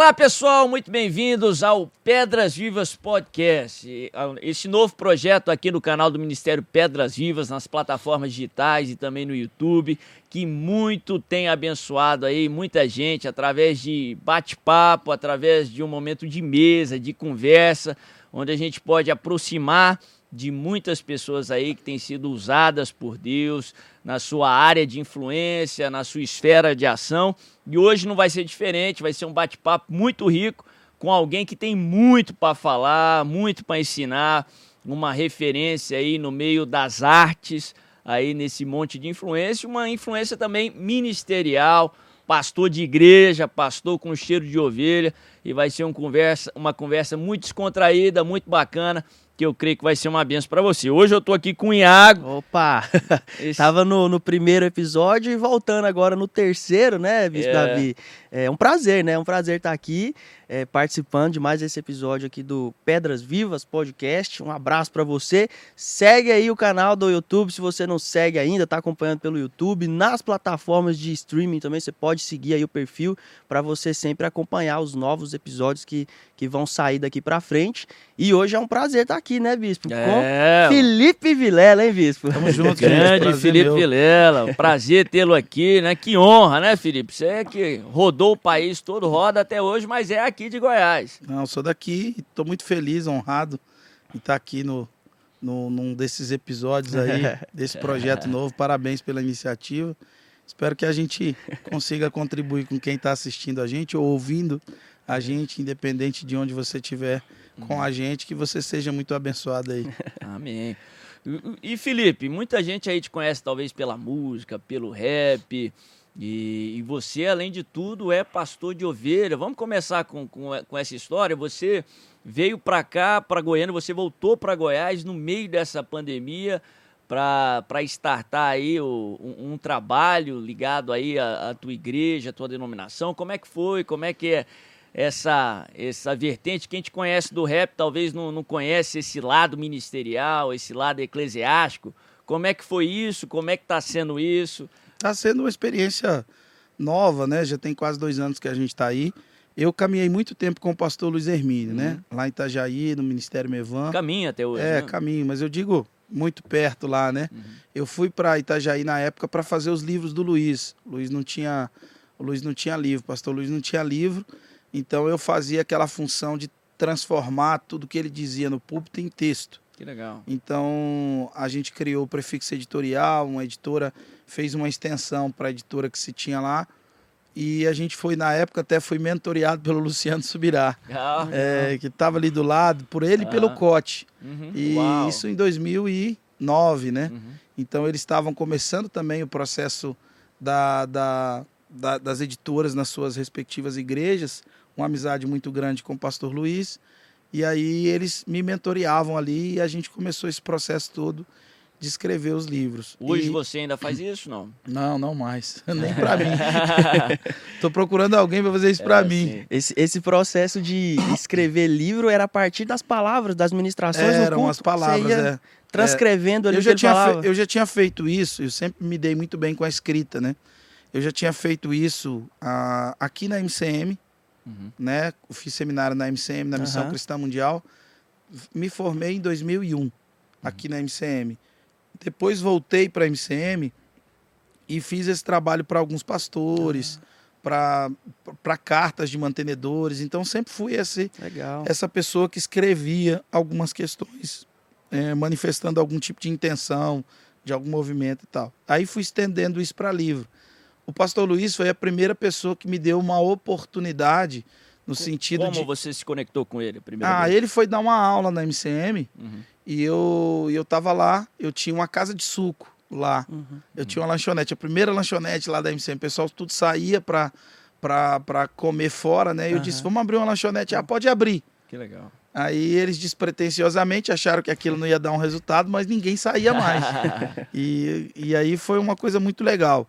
Olá, pessoal, muito bem-vindos ao Pedras Vivas Podcast. Esse novo projeto aqui no canal do Ministério Pedras Vivas, nas plataformas digitais e também no YouTube, que muito tem abençoado aí muita gente através de bate-papo, através de um momento de mesa, de conversa, onde a gente pode aproximar de muitas pessoas aí que têm sido usadas por Deus na sua área de influência, na sua esfera de ação. E hoje não vai ser diferente, vai ser um bate-papo muito rico com alguém que tem muito para falar, muito para ensinar, uma referência aí no meio das artes, aí nesse monte de influência, uma influência também ministerial, pastor de igreja, pastor com cheiro de ovelha, e vai ser um conversa, uma conversa muito descontraída, muito bacana que eu creio que vai ser uma benção para você. Hoje eu tô aqui com o Iago. Opa! Esse... Tava no, no, primeiro episódio e voltando agora no terceiro, né, Bispo é. Davi? É um prazer, né? É um prazer estar aqui é, participando de mais esse episódio aqui do Pedras Vivas Podcast. Um abraço para você. Segue aí o canal do YouTube, se você não segue ainda, tá acompanhando pelo YouTube. Nas plataformas de streaming também você pode seguir aí o perfil para você sempre acompanhar os novos episódios que, que vão sair daqui para frente. E hoje é um prazer estar aqui, né, Bispo? É. Com Felipe Vilela, hein, Bispo? Tamo junto, Grande Felipe meu. Vilela. Prazer tê-lo aqui, né? Que honra, né, Felipe? Você é que rodou o país todo, roda até hoje, mas é aqui de Goiás. Não, sou daqui e estou muito feliz, honrado em estar aqui no, no, num desses episódios aí, desse projeto novo. Parabéns pela iniciativa. Espero que a gente consiga contribuir com quem está assistindo a gente ou ouvindo a gente, independente de onde você estiver com a gente, que você seja muito abençoado aí. Amém. E Felipe, muita gente aí te conhece talvez pela música, pelo rap, e, e você, além de tudo, é pastor de ovelha. Vamos começar com, com, com essa história. Você veio para cá, para Goiânia, você voltou para Goiás no meio dessa pandemia para startar aí o, um, um, trabalho ligado aí à, à tua igreja, à tua denominação. Como é que foi? Como é que é essa, essa vertente. Quem te conhece do rap talvez não, não conhece esse lado ministerial, esse lado eclesiástico. Como é que foi isso? Como é que está sendo isso? Está sendo uma experiência nova, né? Já tem quase dois anos que a gente está aí. Eu caminhei muito tempo com o pastor Luiz Hermínio, né? uhum. né? Lá em Itajaí, no Ministério Mevan. Caminho até hoje. É, né? caminho, mas eu digo muito perto lá, né? Uhum. Eu fui para Itajaí na época para fazer os livros do Luiz. O Luiz não tinha, o Luiz não tinha livro, o pastor Luiz não tinha livro. Então eu fazia aquela função de transformar tudo que ele dizia no púlpito em texto. Que legal. Então a gente criou o prefixo editorial, uma editora fez uma extensão para a editora que se tinha lá. E a gente foi, na época, até foi mentoreado pelo Luciano Subirá, ah, é, que estava ali do lado, por ele e pelo ah. Cote. Uhum. E Uau. isso em 2009, né? Uhum. Então eles estavam começando também o processo da, da, da, das editoras nas suas respectivas igrejas uma amizade muito grande com o pastor Luiz. E aí eles me mentoreavam ali e a gente começou esse processo todo de escrever os livros. Hoje e... você ainda faz isso, não? Não, não mais. Nem para mim. Estou procurando alguém para fazer isso para é, mim. Esse, esse processo de escrever livro era a partir das palavras, das ministrações Eram no culto. as palavras, é. Transcrevendo é. ali eu já tinha fe... Eu já tinha feito isso, eu sempre me dei muito bem com a escrita, né? Eu já tinha feito isso ah, aqui na MCM, uhum. né? Eu fiz seminário na MCM, na Missão uhum. Cristã Mundial. Me formei em 2001 uhum. aqui na MCM. Depois voltei para a MCM e fiz esse trabalho para alguns pastores, para cartas de mantenedores. Então sempre fui esse, Legal. essa pessoa que escrevia algumas questões, é, manifestando algum tipo de intenção, de algum movimento e tal. Aí fui estendendo isso para livro o pastor Luiz foi a primeira pessoa que me deu uma oportunidade no sentido Como de... Como você se conectou com ele? ah, vez? ele foi dar uma aula na MCM uhum. e eu, eu tava lá, eu tinha uma casa de suco lá. Uhum. Eu tinha uma lanchonete, a primeira lanchonete lá da MCM. O pessoal tudo saía para para comer fora, né? E eu uhum. disse, vamos abrir uma lanchonete. Ah, pode abrir. Que legal. Aí eles despretensiosamente acharam que aquilo não ia dar um resultado, mas ninguém saía mais. e, e aí foi uma coisa muito legal.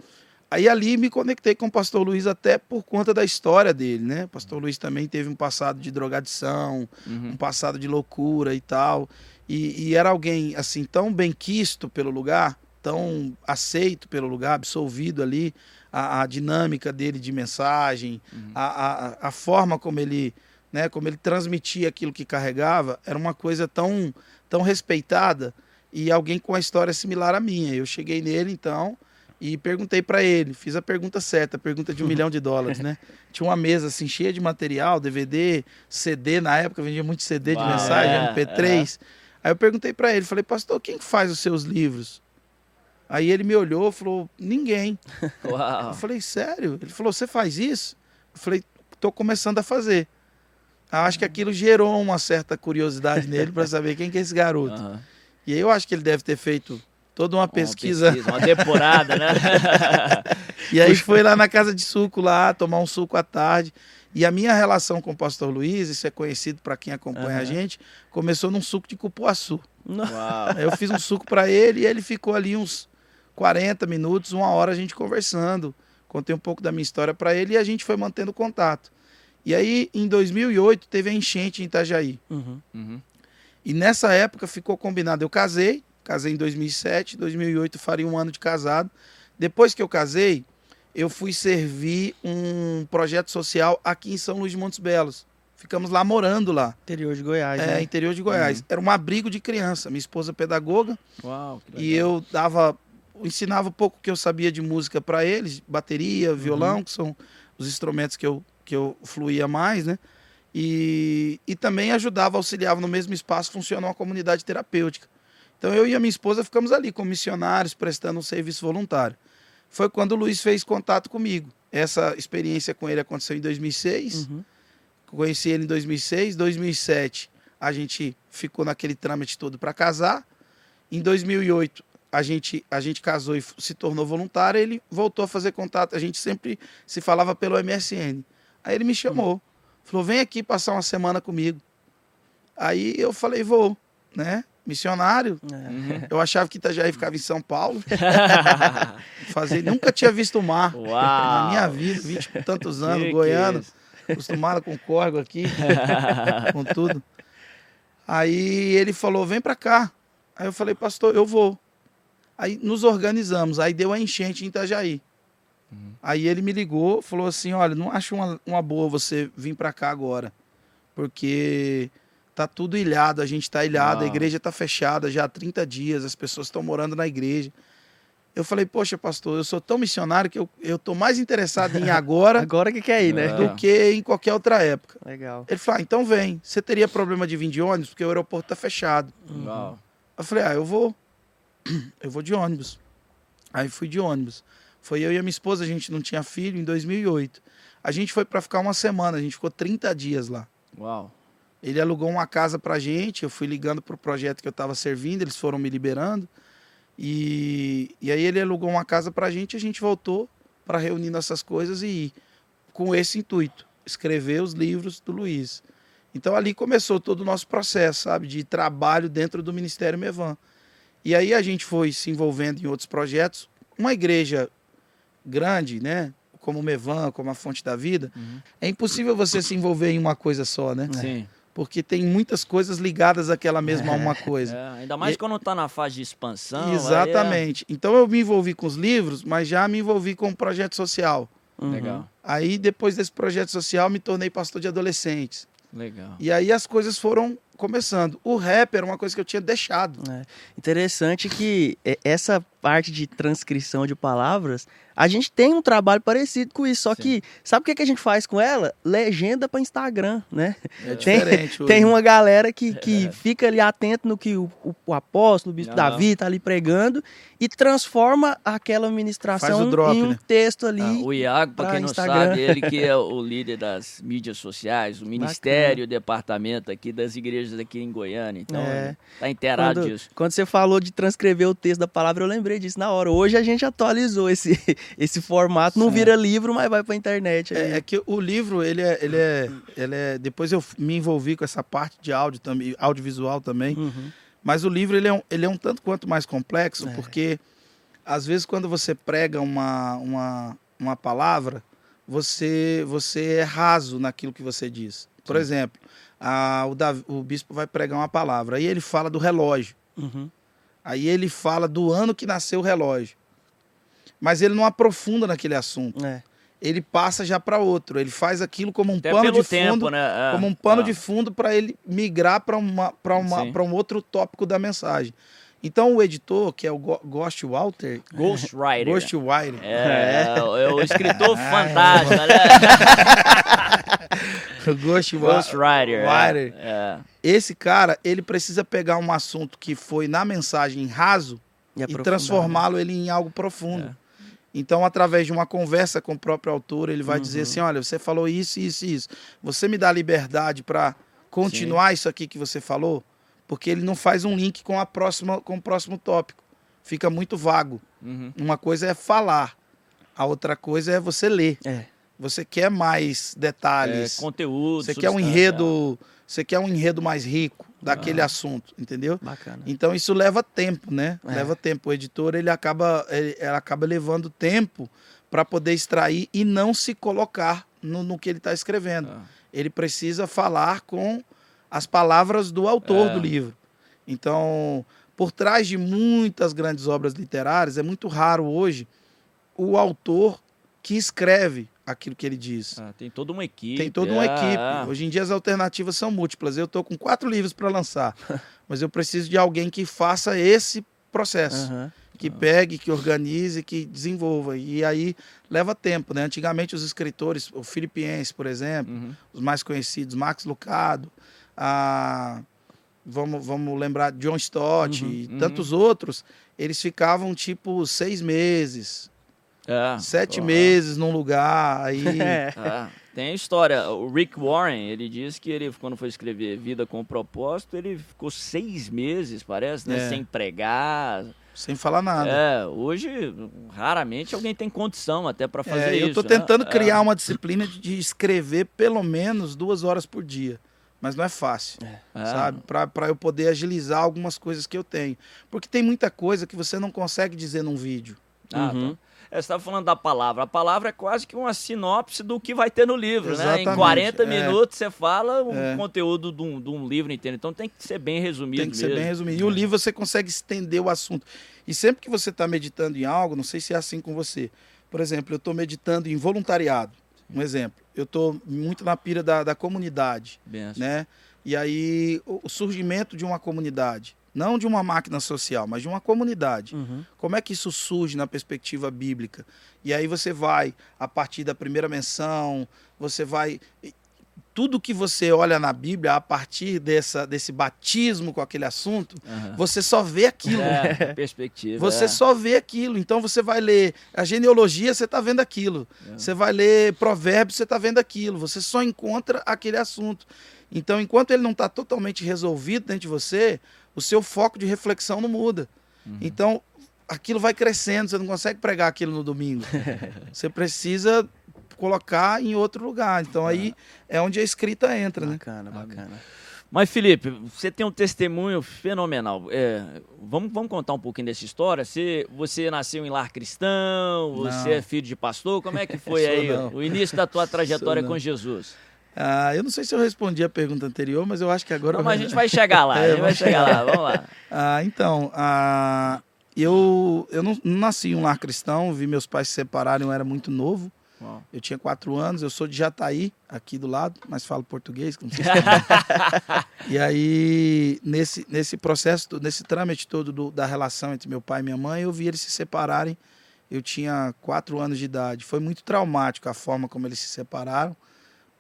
Aí ali me conectei com o pastor Luiz até por conta da história dele, né? O pastor Luiz também teve um passado de drogadição, uhum. um passado de loucura e tal. E, e, era alguém, assim, tão bem quisto pelo lugar, tão aceito pelo lugar, absolvido ali, a, a dinâmica dele de mensagem, uhum. a, a, a forma como ele, né, como ele transmitia aquilo que carregava, era uma coisa tão, tão respeitada e alguém com uma história similar à minha. Eu cheguei nele, então, e perguntei para ele, fiz a pergunta certa, a pergunta de um milhão de dólares, né? Tinha uma mesa assim cheia de material, DVD, CD, na época vendia muito CD de mensagem, é, MP3. É. Aí eu perguntei para ele, falei, pastor, quem faz os seus livros? Aí ele me olhou falou, ninguém. Uau. Eu falei, sério? Ele falou, você faz isso? Eu falei, tô começando a fazer. Acho que aquilo gerou uma certa curiosidade nele para saber quem que é esse garoto. Uhum. E aí eu acho que ele deve ter feito toda uma, uma pesquisa. pesquisa. Uma depurada, né? e aí foi lá na casa de suco lá, tomar um suco à tarde. E a minha relação com o pastor Luiz, isso é conhecido para quem acompanha uhum. a gente, começou num suco de cupuaçu. Uau. Eu fiz um suco para ele e ele ficou ali uns 40 minutos, uma hora a gente conversando. Contei um pouco da minha história para ele e a gente foi mantendo contato. E aí, em 2008, teve a enchente em Itajaí. Uhum. Uhum. E nessa época ficou combinado. Eu casei, Casei em 2007, 2008 faria um ano de casado. Depois que eu casei, eu fui servir um projeto social aqui em São Luís de Montes Belos. Ficamos lá morando lá. Interior de Goiás, É, né? interior de Goiás. Uhum. Era um abrigo de criança. Minha esposa é pedagoga. Uau. E eu dava, ensinava um pouco que eu sabia de música para eles, bateria, violão, uhum. que são os instrumentos que eu, que eu fluía mais, né? E, e também ajudava, auxiliava no mesmo espaço, funciona uma comunidade terapêutica. Então eu e a minha esposa ficamos ali como missionários, prestando um serviço voluntário. Foi quando o Luiz fez contato comigo. Essa experiência com ele aconteceu em 2006. Uhum. Conheci ele em 2006. 2007 a gente ficou naquele trâmite todo para casar. Em 2008 a gente, a gente casou e se tornou voluntário. Ele voltou a fazer contato. A gente sempre se falava pelo MSN. Aí ele me chamou. Uhum. Falou: vem aqui passar uma semana comigo. Aí eu falei: vou, né? Missionário. É. Eu achava que Itajaí ficava em São Paulo. Fazer, nunca tinha visto o mar Uau. na minha vida, vinte e tantos anos, que goiano, que acostumado com córrego aqui, com tudo. Aí ele falou: vem para cá. Aí eu falei, pastor, eu vou. Aí nos organizamos, aí deu a enchente em Itajaí. Uhum. Aí ele me ligou, falou assim: olha, não acho uma, uma boa você vir para cá agora, porque tá tudo ilhado, a gente tá ilhado, ah. a igreja tá fechada já há 30 dias, as pessoas estão morando na igreja. Eu falei, poxa, pastor, eu sou tão missionário que eu, eu tô mais interessado em agora. agora que quer ir, né? Do que em qualquer outra época. Legal. Ele falou, ah, então vem. Você teria problema de vir de ônibus? Porque o aeroporto tá fechado. Uhum. Eu falei, ah, eu vou. Eu vou de ônibus. Aí fui de ônibus. Foi eu e a minha esposa, a gente não tinha filho, em 2008. A gente foi para ficar uma semana, a gente ficou 30 dias lá. Uau. Ele alugou uma casa pra gente, eu fui ligando pro projeto que eu estava servindo, eles foram me liberando. E, e aí ele alugou uma casa pra gente, a gente voltou para reunir nossas coisas e ir com esse intuito, escrever os livros do Luiz. Então ali começou todo o nosso processo, sabe, de trabalho dentro do Ministério Mevan. E aí a gente foi se envolvendo em outros projetos. Uma igreja grande, né, como o Mevan, como a Fonte da Vida, uhum. é impossível você se envolver em uma coisa só, né? Sim porque tem muitas coisas ligadas àquela mesma uma coisa. É, ainda mais e... quando está na fase de expansão. Exatamente. É... Então eu me envolvi com os livros, mas já me envolvi com o um projeto social. Uhum. Legal. Aí depois desse projeto social me tornei pastor de adolescentes. Legal. E aí as coisas foram começando. O rap era uma coisa que eu tinha deixado. É. Interessante que essa parte de transcrição de palavras a gente tem um trabalho parecido com isso, só Sim. que sabe o que, que a gente faz com ela? Legenda para Instagram, né? É diferente. Tem, tem uma galera que, que é. fica ali atento no que o, o, o apóstolo, o bispo Davi tá ali pregando e transforma aquela ministração drop, em um né? texto ali. Ah, o Iago, para quem não sabe, ele que é o líder das mídias sociais, o ministério, o departamento aqui das igrejas aqui em Goiânia. Então, é. tá inteirado quando, disso. Quando você falou de transcrever o texto da palavra, eu lembrei disso na hora. Hoje a gente atualizou esse, esse formato não vira livro, mas vai para a internet. É, é, que o livro, ele é, ele, é, ele é. Depois eu me envolvi com essa parte de áudio também, audiovisual também. Uhum. Mas o livro ele é, um, ele é um tanto quanto mais complexo, é. porque às vezes quando você prega uma, uma, uma palavra, você, você é raso naquilo que você diz. Por Sim. exemplo, a, o, Davi, o bispo vai pregar uma palavra, aí ele fala do relógio. Uhum. Aí ele fala do ano que nasceu o relógio. mas ele não aprofunda naquele assunto. É. Ele passa já para outro. Ele faz aquilo como um Até pano de tempo, fundo, né? É. como um pano Ah. de fundo para ele migrar para uma, pra uma, pra um outro tópico da mensagem. Então o editor, que é o Ghost Walter, Ghostwriter. Ghost Writer, É, é o escritor fantasma, né? o Ghost Ghostwriter. Writer, É, é. Esse cara, ele precisa pegar um assunto que foi na mensagem raso e aprofundar, transformá-lo ele em algo profundo. É. Então, através de uma conversa com o próprio autor, ele vai Uhum. dizer assim: olha, você falou isso, isso e isso. Você me dá liberdade para continuar isso aqui que você falou? Porque ele não faz um link com, a próxima, com o próximo tópico. Fica muito vago. Uhum. Uma coisa é falar, a outra coisa é você ler. É. Você quer mais É, detalhes. conteúdo. você quer um enredo. Você quer um enredo mais rico daquele Ah. assunto, entendeu? Bacana. Então isso leva tempo, né? É. Leva tempo. O editor ele acaba, ele, ela acaba levando tempo para poder extrair e não se colocar no, no que ele está escrevendo. Ah. Ele precisa falar com as palavras do autor É. do livro. Então, por trás de muitas grandes obras literárias, é muito raro hoje o autor que escreve aquilo que ele diz. Ah, tem toda uma equipe. Tem toda uma ah, equipe. ah. Hoje em dia as alternativas são múltiplas. Eu estou com quatro livros para lançar, mas eu preciso de alguém que faça esse processo, Aham. que pegue, que organize, que desenvolva. E aí leva tempo, né? Antigamente os escritores, o Filipiense, por exemplo, Uhum. os mais conhecidos, Max Lucado, a vamos, vamos lembrar John Stott Uhum, e uhum. tantos outros, eles ficavam tipo seis meses, É. sete Ah. meses num lugar, aí É. Ah, tem a história. O Rick Warren, ele diz que ele, quando foi escrever Vida com Propósito, ele ficou seis meses, parece, né? É. Sem pregar. sem falar nada. É, hoje, raramente alguém tem condição até para fazer É, isso. eu estou né? tentando É. criar uma disciplina de, de escrever pelo menos duas horas por dia. Mas não é fácil, É. sabe? Para eu poder agilizar algumas coisas que eu tenho. Porque tem muita coisa que você não consegue dizer num vídeo. Ah, Uhum. tá. É, você estava falando da palavra. A palavra é quase que uma sinopse do que vai ter no livro, né? Em Exatamente, 40 é. minutos você fala o É. conteúdo de um, de um livro inteiro. Então tem que ser bem resumido Tem que ser mesmo. bem resumido. E o livro você consegue estender o assunto. E sempre que você está meditando em algo, não sei se é assim com você. Por exemplo, eu estou meditando em voluntariado. Um exemplo. Eu estou muito na pira da, da comunidade. Benção. né? E aí o surgimento de uma comunidade, não de uma máquina social, mas de uma comunidade. Uhum. Como é que isso surge na perspectiva bíblica? E aí você vai a partir da primeira menção, você vai tudo que você olha na Bíblia a partir dessa desse batismo com aquele assunto, Aham. você só vê aquilo. É, perspectiva. Você é. só vê aquilo. Então você vai ler a genealogia, você está vendo aquilo. É. Você vai ler provérbios, você está vendo aquilo. Você só encontra aquele assunto. Então, enquanto ele não está totalmente resolvido dentro de você, o seu foco de reflexão não muda. Uhum. Então, aquilo vai crescendo. Você não consegue pregar aquilo no domingo. você precisa colocar em outro lugar. Então, aí é onde a escrita entra, né? Bacana, bacana. Mas, Felipe, você tem um testemunho fenomenal. É, vamos, vamos contar um pouquinho dessa história? Você, você nasceu em lar cristão, você Não. é filho de pastor, como é que foi aí não. o início da tua trajetória com Jesus? Ah, eu não sei se eu respondi a pergunta anterior, mas eu acho que agora. Não, mas a gente vai chegar lá, a É, gente vai chegar lá, vamos lá. Ah, então, ah, eu, eu não, não nasci em um lar cristão, vi meus pais se separarem, eu era muito novo. Bom, Eu tinha quatro anos, eu sou de Jataí, aqui do lado, mas falo português, sei se E aí, nesse, nesse processo, nesse trâmite todo do- da relação entre meu pai e minha mãe, eu vi eles se separarem. Eu tinha quatro anos de idade. Foi muito traumático a forma como eles se separaram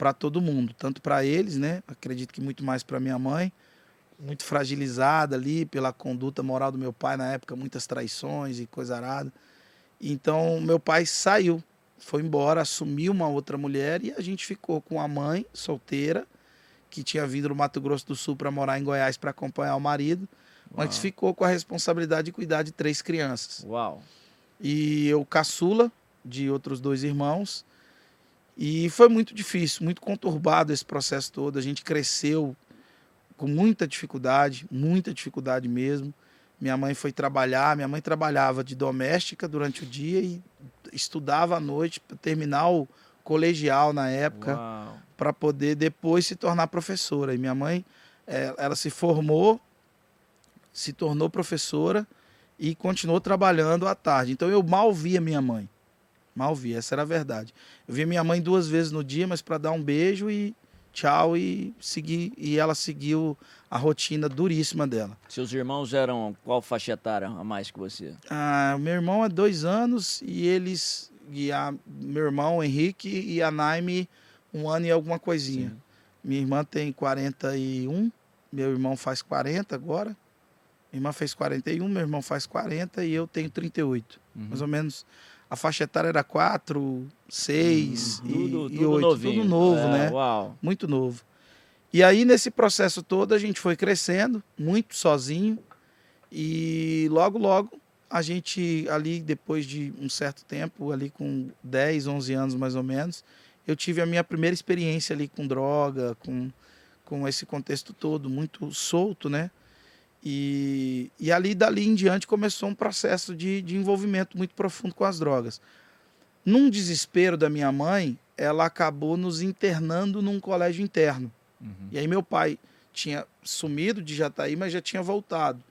para todo mundo, tanto para eles, né? Acredito que muito mais para minha mãe, muito fragilizada ali pela conduta moral do meu pai na época, muitas traições e coisa arada. Então, meu pai saiu, foi embora, assumiu uma outra mulher e a gente ficou com a mãe solteira, que tinha vindo do Mato Grosso do Sul para morar em Goiás para acompanhar o marido, mas Uau. ficou com a responsabilidade de cuidar de três crianças. Uau. E eu caçula de outros dois irmãos. E foi muito difícil, muito conturbado esse processo todo. A gente cresceu com muita dificuldade, muita dificuldade mesmo. Minha mãe foi trabalhar, minha mãe trabalhava de doméstica durante o dia e estudava à noite para terminar o colegial na época para poder depois se tornar professora. E minha mãe, eh, ela se formou, se tornou professora e continuou trabalhando à tarde. Então eu mal via minha mãe. Mal via, essa era a verdade. Eu via minha mãe duas vezes no dia, mas para dar um beijo e tchau e seguir. E ela seguiu a rotina duríssima dela. Seus irmãos eram qual faixa etária a mais que você? Ah, meu irmão é dois anos e eles. E a, meu irmão Henrique e a Naime um ano e alguma coisinha. Sim. Minha irmã tem 41, meu irmão faz 40 agora. Minha irmã fez 41, meu irmão faz 40 e eu tenho 38. Uhum. Mais ou menos. A faixa etária era 4, 6 uhum. e, e 8. Novinho. Tudo novo, é, né? Uau. Muito novo. E aí, nesse processo todo, a gente foi crescendo, muito sozinho. E logo, logo, a gente, ali, depois de um certo tempo, ali com 10, 11 anos mais ou menos, eu tive a minha primeira experiência ali com droga, com, com esse contexto todo, muito solto, né? E, e ali, dali em diante, começou um processo de, de envolvimento muito profundo com as drogas. Num desespero da minha mãe, ela acabou nos internando num colégio interno. Uhum. E aí meu pai tinha sumido de Jataí, mas já tinha voltado.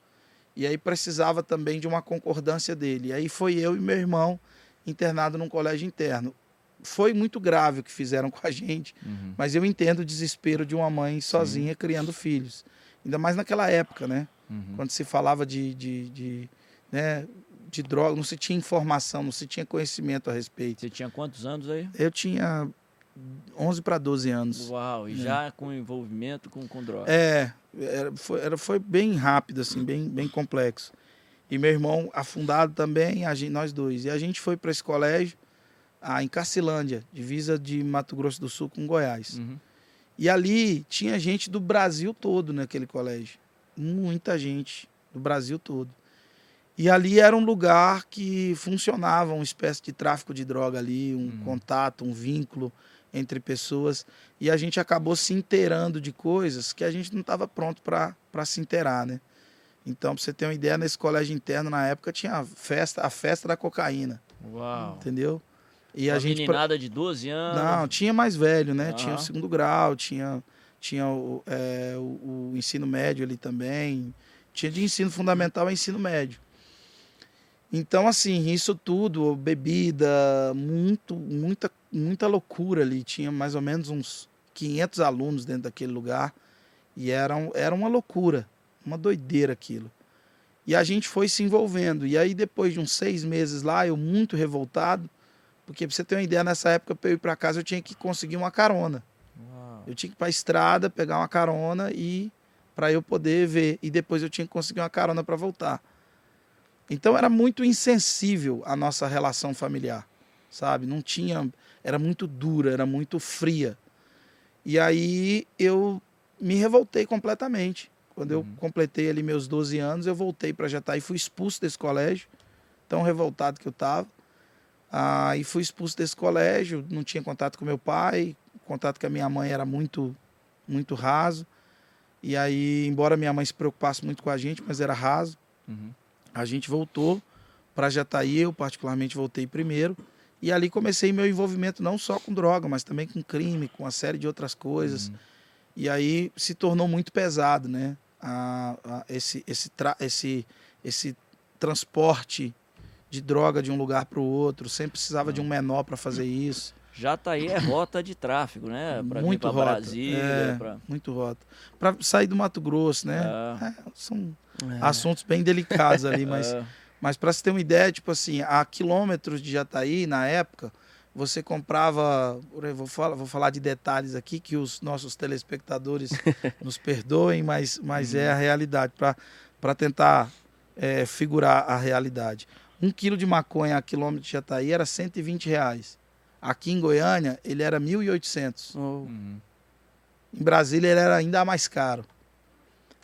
E aí precisava também de uma concordância dele. E aí foi eu e meu irmão internado num colégio interno foi muito grave o que fizeram com a gente, uhum. mas eu entendo o desespero de uma mãe sozinha Sim. criando filhos. Ainda mais naquela época, né? Uhum. Quando se falava de, de, de, né, de droga, não se tinha informação, não se tinha conhecimento a respeito. Você tinha quantos anos aí? Eu tinha 11 para 12 anos. Uau, e é. já com envolvimento com, com droga? É, era, foi, era, foi bem rápido, assim, bem, bem complexo. E meu irmão afundado também, a gente, nós dois. E a gente foi para esse colégio ah, em Cacilândia, divisa de Mato Grosso do Sul com Goiás. Uhum. E ali tinha gente do Brasil todo naquele colégio. Muita gente do Brasil todo. E ali era um lugar que funcionava uma espécie de tráfico de droga ali, um uhum. contato, um vínculo entre pessoas. E a gente acabou se inteirando de coisas que a gente não estava pronto para se inteirar, né? Então, para você ter uma ideia, nesse colégio interno, na época, tinha a festa, a festa da cocaína. Uau! Entendeu? E Uma a gente meninada de 12 anos? Não, tinha mais velho, né? Tinha o segundo grau, tinha, tinha o, é, o, o, ensino médio ali também. Tinha de ensino fundamental a ensino médio. Então, assim, isso tudo, bebida, muito, muita, muita loucura ali. Tinha mais ou menos uns 500 alunos dentro daquele lugar. E era, era uma loucura, uma doideira aquilo. E a gente foi se envolvendo. E aí, depois de uns seis meses lá, eu muito revoltado, porque pra você ter uma ideia, nessa época, para eu ir para casa, eu tinha que conseguir uma carona. Eu tinha que ir para a estrada, pegar uma carona e para eu poder ver. E depois eu tinha que conseguir uma carona para voltar. Então era muito insensível a nossa relação familiar, sabe? Não tinha. Era muito dura, era muito fria. E aí eu me revoltei completamente. Quando eu uhum. completei ali meus 12 anos, eu voltei para Jataí, fui expulso desse colégio, tão revoltado que eu estava. Ah, e fui expulso desse colégio, não tinha contato com meu pai, contato com a minha mãe era muito, muito raso. E aí, embora minha mãe se preocupasse muito com a gente, mas era raso, uhum. a gente voltou para Jataí, eu particularmente voltei primeiro. E ali comecei meu envolvimento não só com droga, mas também com crime, com uma série de outras coisas. Uhum. E aí se tornou muito pesado, né? A, a, esse, esse, esse, esse transporte de droga de um lugar para o outro, sempre precisava de um menor para fazer isso. Já tá é rota de tráfego, né? Pra muito vir rota. Brasília. É, pra... Muito rota. Para sair do Mato Grosso, né? É. É, são é. assuntos bem delicados ali, mas, é. mas para você ter uma ideia, tipo assim, a quilômetros de Jataí, na época, você comprava. Vou falar, vou falar de detalhes aqui que os nossos telespectadores nos perdoem, mas, mas é a uhum. realidade, para tentar é, figurar a realidade. Um quilo de maconha a quilômetro de Jataí era 120 reais. Aqui em Goiânia, ele era 1.800. Oh. Uhum. Em Brasília, ele era ainda mais caro.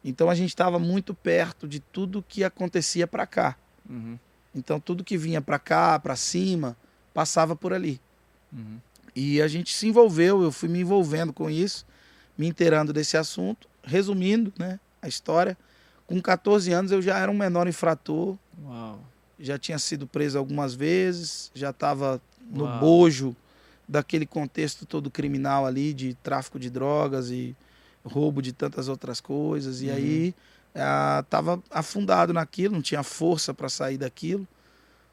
Então, a gente estava muito perto de tudo que acontecia para cá. Uhum. Então, tudo que vinha para cá, para cima, passava por ali. Uhum. E a gente se envolveu, eu fui me envolvendo com isso, me inteirando desse assunto. Resumindo né, a história, com 14 anos eu já era um menor infrator. Uau já tinha sido preso algumas vezes, já estava no Uau. bojo daquele contexto todo criminal ali de tráfico de drogas e roubo de tantas outras coisas. E uhum. aí Estava afundado naquilo, não tinha força para sair daquilo.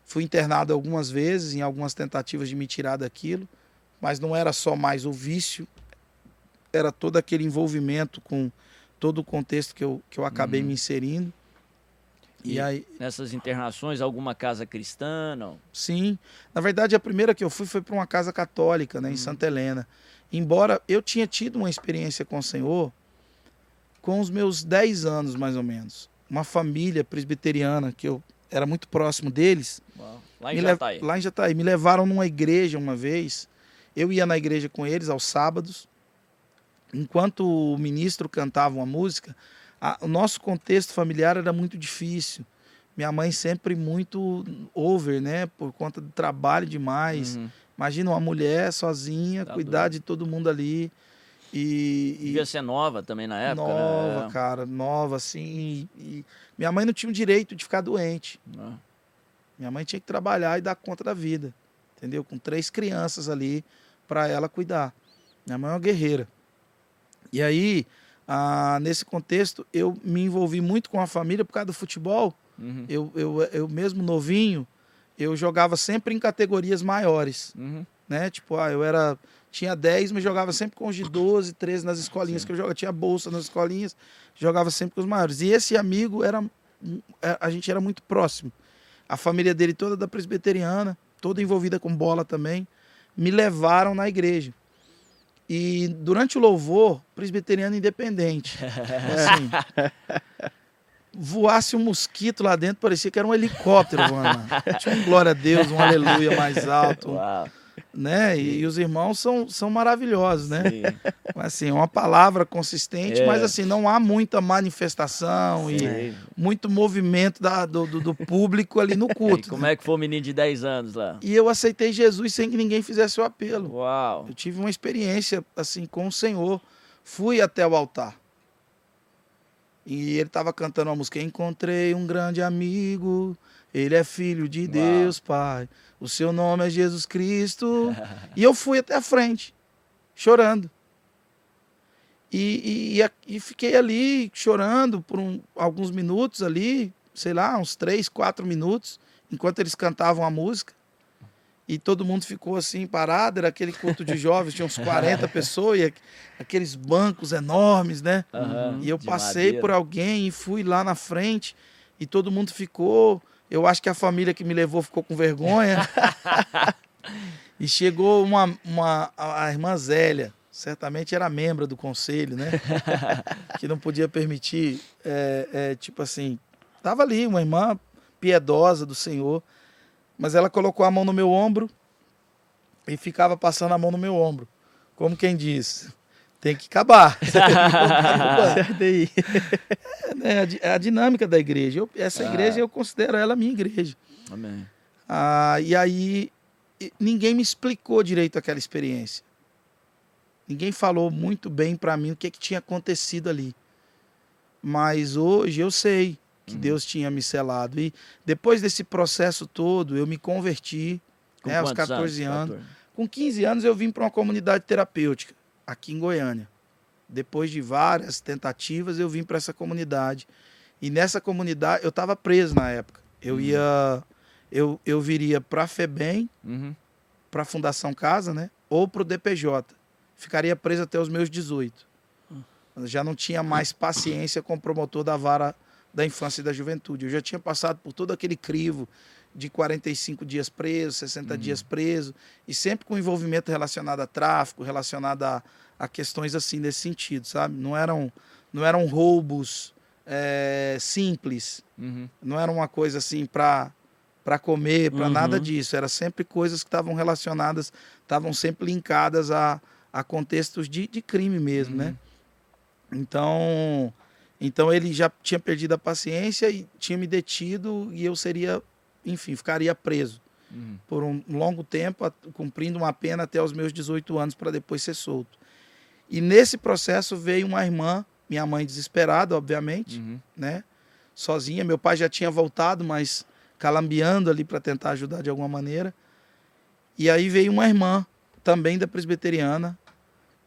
Fui internado algumas vezes, em algumas tentativas de me tirar daquilo, mas não era só mais o vício, era todo aquele envolvimento com todo o contexto que eu, que eu acabei uhum. me inserindo. E, e, aí nessas internações alguma casa cristã, não? Sim. Na verdade, a primeira que eu fui foi para uma casa católica, né, uhum. em Santa Helena. Embora eu tinha tido uma experiência com o Senhor com os meus 10 anos mais ou menos. Uma família presbiteriana que eu era muito próximo deles. Uau. Lá em Jataí. Lá em Jataí. Me levaram numa igreja uma vez. Eu ia na igreja com eles aos sábados. Enquanto o ministro cantava uma música, a, o nosso contexto familiar era muito difícil. Minha mãe sempre muito over, né? Por conta do trabalho demais. Uhum. Imagina uma mulher sozinha, tá cuidar de todo mundo ali. E, e Devia ser nova também na época, né? Nova, né? cara, nova, assim. E, e, minha mãe não tinha o direito de ficar doente. Ah. Minha mãe tinha que trabalhar e dar conta da vida. Entendeu? Com três crianças ali para ela cuidar. Minha mãe é uma guerreira. E aí, ah, nesse contexto, eu me envolvi muito com a família por causa do futebol. Uhum. Eu, eu, eu mesmo novinho, eu jogava sempre em categorias maiores. Uhum. Né? Tipo, ah, eu era. Tinha 10, mas jogava sempre com os de 12, 13 nas escolinhas Sim. que eu jogava. Tinha bolsa nas escolinhas, jogava sempre com os maiores. E esse amigo era. É, a gente era muito próximo. A família dele toda da presbiteriana, toda envolvida com bola também, me levaram na igreja. E durante o louvor, presbiteriano independente. Assim, voasse um mosquito lá dentro, parecia que era um helicóptero voando Tinha um glória a Deus, um aleluia mais alto. Uau né? E, e, os irmãos são, são maravilhosos, né? Sim. Assim, uma palavra consistente, é. mas assim, não há muita manifestação Sim. e muito movimento da, do, do, do público ali no culto. E como é que foi o menino de 10 anos lá? E eu aceitei Jesus sem que ninguém fizesse o apelo. Uau! Eu tive uma experiência assim com o Senhor. Fui até o altar. E ele estava cantando uma música. Encontrei um grande amigo, ele é filho de Deus, Uau. Pai. O seu nome é Jesus Cristo. e eu fui até a frente, chorando. E, e, e fiquei ali chorando por um, alguns minutos ali, sei lá, uns três, quatro minutos, enquanto eles cantavam a música. E todo mundo ficou assim parado, era aquele culto de jovens, tinha uns 40 pessoas, e aqueles bancos enormes, né? Uhum, e eu passei madeira. por alguém e fui lá na frente, e todo mundo ficou eu acho que a família que me levou ficou com vergonha. e chegou uma, uma a irmã Zélia, certamente era membro do conselho, né? que não podia permitir, é, é, tipo assim, tava ali uma irmã piedosa do Senhor, mas ela colocou a mão no meu ombro e ficava passando a mão no meu ombro, como quem diz, tem que acabar. é, né, é a dinâmica da igreja. Eu, essa ah. igreja eu considero ela minha igreja. Amém. Ah, e aí ninguém me explicou direito aquela experiência. Ninguém falou muito bem para mim o que, que tinha acontecido ali. Mas hoje eu sei que uhum. Deus tinha me selado. E depois desse processo todo, eu me converti Com né, aos 14 anos. 14. Com 15 anos eu vim para uma comunidade terapêutica aqui em Goiânia. Depois de várias tentativas, eu vim para essa comunidade. E nessa comunidade, eu estava preso na época. Eu uhum. ia. Eu, eu viria para a FEBEM, uhum. para a Fundação Casa, né? Ou para o DPJ. Ficaria preso até os meus 18. Uhum. Já não tinha mais paciência com o promotor da vara da infância e da juventude. Eu já tinha passado por todo aquele crivo de 45 dias preso, 60 uhum. dias preso, e sempre com envolvimento relacionado a tráfico, relacionado a, a questões assim nesse sentido, sabe? Não eram, não eram roubos é, simples, uhum. não era uma coisa assim para para comer, para uhum. nada disso. Era sempre coisas que estavam relacionadas, estavam sempre linkadas a, a contextos de, de crime mesmo, né? Uhum. Então, então ele já tinha perdido a paciência e tinha me detido e eu seria enfim, ficaria preso uhum. por um longo tempo, cumprindo uma pena até os meus 18 anos para depois ser solto. E nesse processo veio uma irmã, minha mãe desesperada, obviamente, uhum. né? Sozinha, meu pai já tinha voltado, mas calambeando ali para tentar ajudar de alguma maneira. E aí veio uma irmã, também da presbiteriana,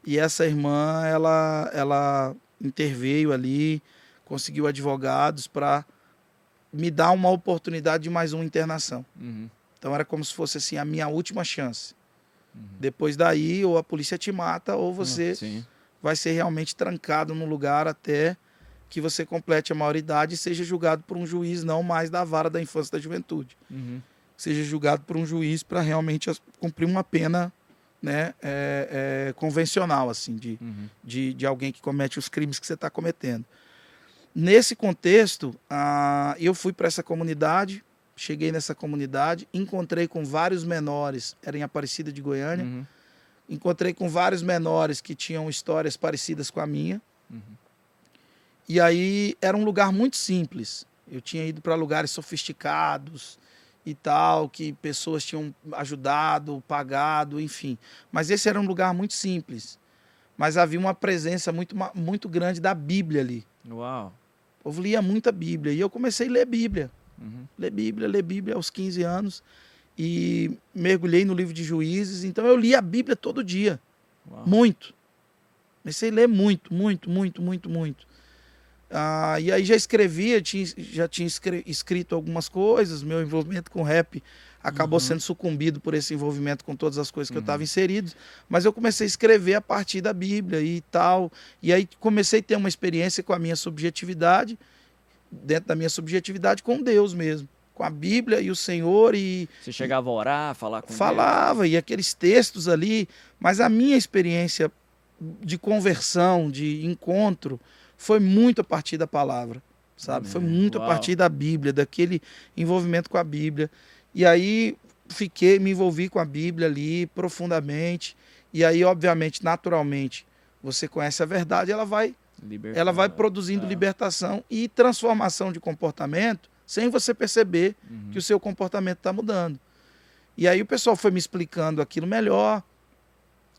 e essa irmã, ela ela interveio ali, conseguiu advogados para me dar uma oportunidade de mais uma internação. Uhum. Então era como se fosse assim a minha última chance. Uhum. Depois daí, ou a polícia te mata, ou você uhum, vai ser realmente trancado num lugar até que você complete a maioridade e seja julgado por um juiz, não mais da vara da infância e da juventude. Uhum. Seja julgado por um juiz para realmente cumprir uma pena né, é, é, convencional, assim, de, uhum. de, de alguém que comete os crimes que você está cometendo. Nesse contexto, ah, eu fui para essa comunidade, cheguei nessa comunidade, encontrei com vários menores, era em Aparecida de Goiânia, uhum. encontrei com vários menores que tinham histórias parecidas com a minha. Uhum. E aí era um lugar muito simples. Eu tinha ido para lugares sofisticados e tal, que pessoas tinham ajudado, pagado, enfim. Mas esse era um lugar muito simples. Mas havia uma presença muito, muito grande da Bíblia ali. Uau! Eu lia muita Bíblia. E eu comecei a ler Bíblia. Uhum. Ler Bíblia, ler Bíblia aos 15 anos. E mergulhei no livro de Juízes. Então eu li a Bíblia todo dia. Uau. Muito. Comecei a ler muito, muito, muito, muito, muito. Ah, e aí já escrevia, tinha, já tinha escrito algumas coisas, meu envolvimento com rap acabou uhum. sendo sucumbido por esse envolvimento com todas as coisas que uhum. eu estava inserido, mas eu comecei a escrever a partir da Bíblia e tal, e aí comecei a ter uma experiência com a minha subjetividade, dentro da minha subjetividade com Deus mesmo, com a Bíblia e o Senhor e... Você chegava a orar, falar com Falava, Deus. e aqueles textos ali, mas a minha experiência de conversão, de encontro, foi muito a partir da palavra, sabe? Foi muito Uau. a partir da Bíblia, daquele envolvimento com a Bíblia. E aí fiquei, me envolvi com a Bíblia ali profundamente. E aí, obviamente, naturalmente, você conhece a verdade, ela vai, ela vai produzindo é. libertação e transformação de comportamento sem você perceber uhum. que o seu comportamento está mudando. E aí o pessoal foi me explicando aquilo melhor.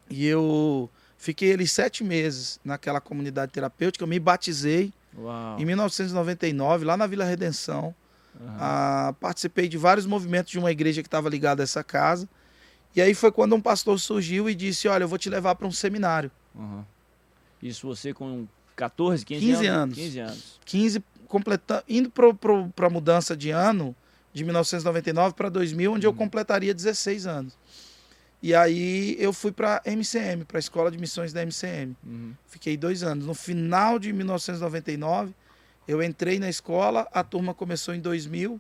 E eu Fiquei ali sete meses naquela comunidade terapêutica. Eu me batizei Uau. em 1999, lá na Vila Redenção. Uhum. Ah, participei de vários movimentos de uma igreja que estava ligada a essa casa. E aí foi quando um pastor surgiu e disse: Olha, eu vou te levar para um seminário. Uhum. Isso você com 14, 15, 15 anos? anos. 15 anos. 15, completando, indo para a mudança de ano, de 1999 para 2000, onde uhum. eu completaria 16 anos. E aí eu fui para MCM, para a Escola de Missões da MCM. Uhum. Fiquei dois anos. No final de 1999, eu entrei na escola, a turma começou em 2000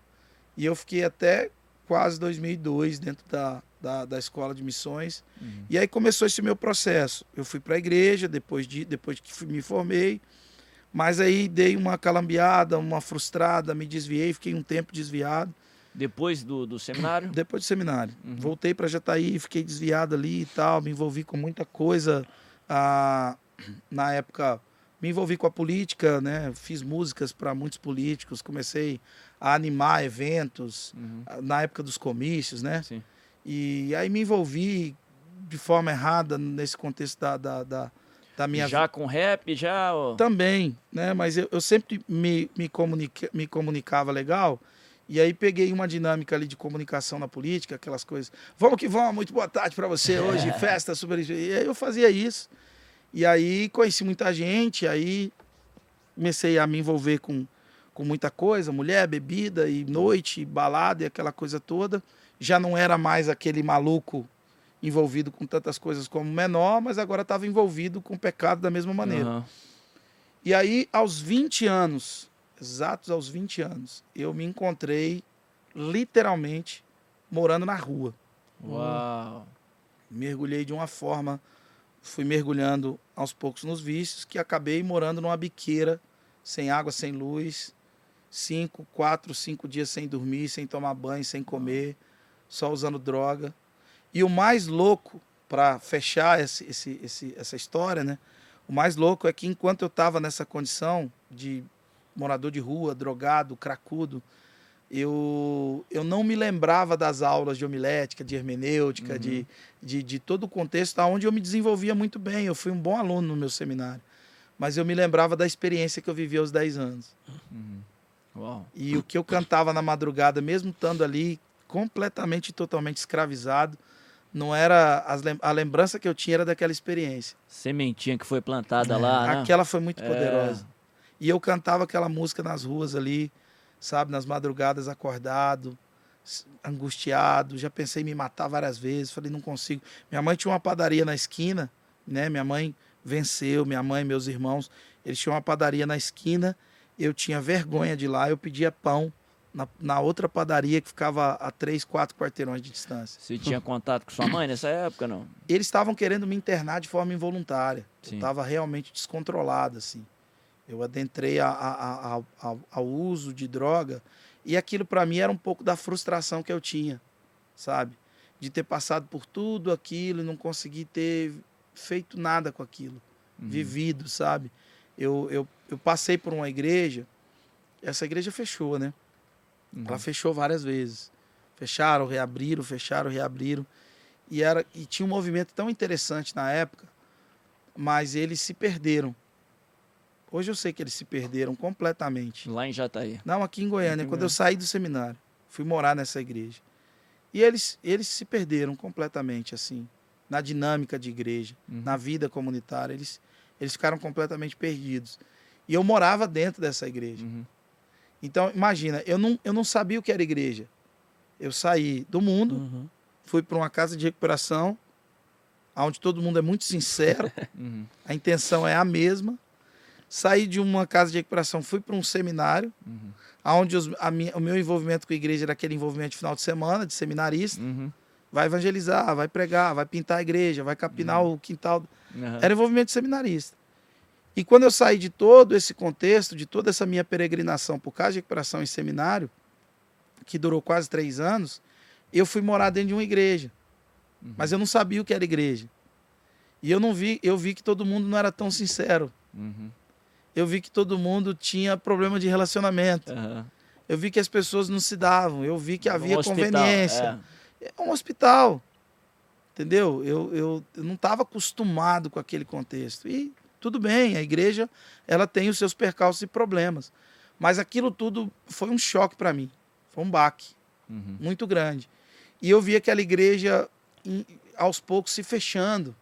e eu fiquei até quase 2002 dentro da, da, da Escola de Missões. Uhum. E aí começou esse meu processo. Eu fui para a igreja depois, de, depois que me formei, mas aí dei uma calambiada, uma frustrada, me desviei, fiquei um tempo desviado. Depois do, do seminário? Depois do seminário. Uhum. Voltei para Jataí, fiquei desviado ali e tal, me envolvi com muita coisa. Ah, na época, me envolvi com a política, né? Fiz músicas para muitos políticos, comecei a animar eventos uhum. na época dos comícios, né? Sim. E aí me envolvi de forma errada nesse contexto da, da, da, da minha Já com rap, já? Também, né? Mas eu, eu sempre me, me, comunica, me comunicava legal e aí peguei uma dinâmica ali de comunicação na política, aquelas coisas. Vamos que vamos, muito boa tarde para você hoje, festa super. E aí eu fazia isso. E aí conheci muita gente, aí comecei a me envolver com, com muita coisa, mulher, bebida e noite, balada e aquela coisa toda. Já não era mais aquele maluco envolvido com tantas coisas como menor, mas agora estava envolvido com o pecado da mesma maneira. Uhum. E aí, aos 20 anos, exatos aos 20 anos, eu me encontrei literalmente morando na rua. Uau! Mergulhei de uma forma, fui mergulhando aos poucos nos vícios, que acabei morando numa biqueira, sem água, sem luz, cinco, quatro, cinco dias sem dormir, sem tomar banho, sem comer, só usando droga. E o mais louco, para fechar esse, esse, esse, essa história, né? O mais louco é que enquanto eu estava nessa condição de morador de rua, drogado, cracudo, eu, eu não me lembrava das aulas de homilética, de hermenêutica, uhum. de, de, de, todo o contexto onde eu me desenvolvia muito bem. Eu fui um bom aluno no meu seminário. Mas eu me lembrava da experiência que eu vivi aos 10 anos. Uhum. E o que eu cantava na madrugada, mesmo estando ali completamente e totalmente escravizado, não era a lembrança que eu tinha era daquela experiência. Sementinha que foi plantada é, lá, né? Aquela foi muito é. poderosa. E eu cantava aquela música nas ruas ali, sabe, nas madrugadas acordado, angustiado, já pensei em me matar várias vezes, falei, não consigo. Minha mãe tinha uma padaria na esquina, né? Minha mãe venceu, minha mãe, meus irmãos, eles tinham uma padaria na esquina, eu tinha vergonha de ir lá, eu pedia pão na, na outra padaria que ficava a três, quatro quarteirões de distância. Você tinha contato com sua mãe nessa época, não? Eles estavam querendo me internar de forma involuntária. Sim. Eu estava realmente descontrolado, assim. Eu adentrei a, a, a, ao uso de droga e aquilo para mim era um pouco da frustração que eu tinha, sabe? De ter passado por tudo aquilo e não conseguir ter feito nada com aquilo, uhum. vivido, sabe? Eu, eu, eu passei por uma igreja, essa igreja fechou, né? Uhum. Ela fechou várias vezes. Fecharam, reabriram, fecharam, reabriram. E, era, e tinha um movimento tão interessante na época, mas eles se perderam. Hoje eu sei que eles se perderam completamente. Lá em Jataí? Não, aqui em Goiânia, aqui quando eu saí do seminário. Fui morar nessa igreja. E eles, eles se perderam completamente, assim, na dinâmica de igreja, uhum. na vida comunitária. Eles, eles ficaram completamente perdidos. E eu morava dentro dessa igreja. Uhum. Então, imagina, eu não, eu não sabia o que era igreja. Eu saí do mundo, uhum. fui para uma casa de recuperação, onde todo mundo é muito sincero, uhum. a intenção é a mesma. Saí de uma casa de recuperação, fui para um seminário, uhum. onde os, a minha, o meu envolvimento com a igreja era aquele envolvimento de final de semana, de seminarista. Uhum. Vai evangelizar, vai pregar, vai pintar a igreja, vai capinar uhum. o quintal. Era envolvimento de seminarista. E quando eu saí de todo esse contexto, de toda essa minha peregrinação por casa de recuperação em seminário, que durou quase três anos, eu fui morar dentro de uma igreja. Uhum. Mas eu não sabia o que era igreja. E eu não vi, eu vi que todo mundo não era tão sincero. Uhum. Eu vi que todo mundo tinha problema de relacionamento. Uhum. Eu vi que as pessoas não se davam. Eu vi que havia um conveniência. É. é um hospital. Entendeu? Eu, eu, eu não estava acostumado com aquele contexto. E tudo bem, a igreja ela tem os seus percalços e problemas. Mas aquilo tudo foi um choque para mim. Foi um baque uhum. muito grande. E eu vi aquela igreja aos poucos se fechando.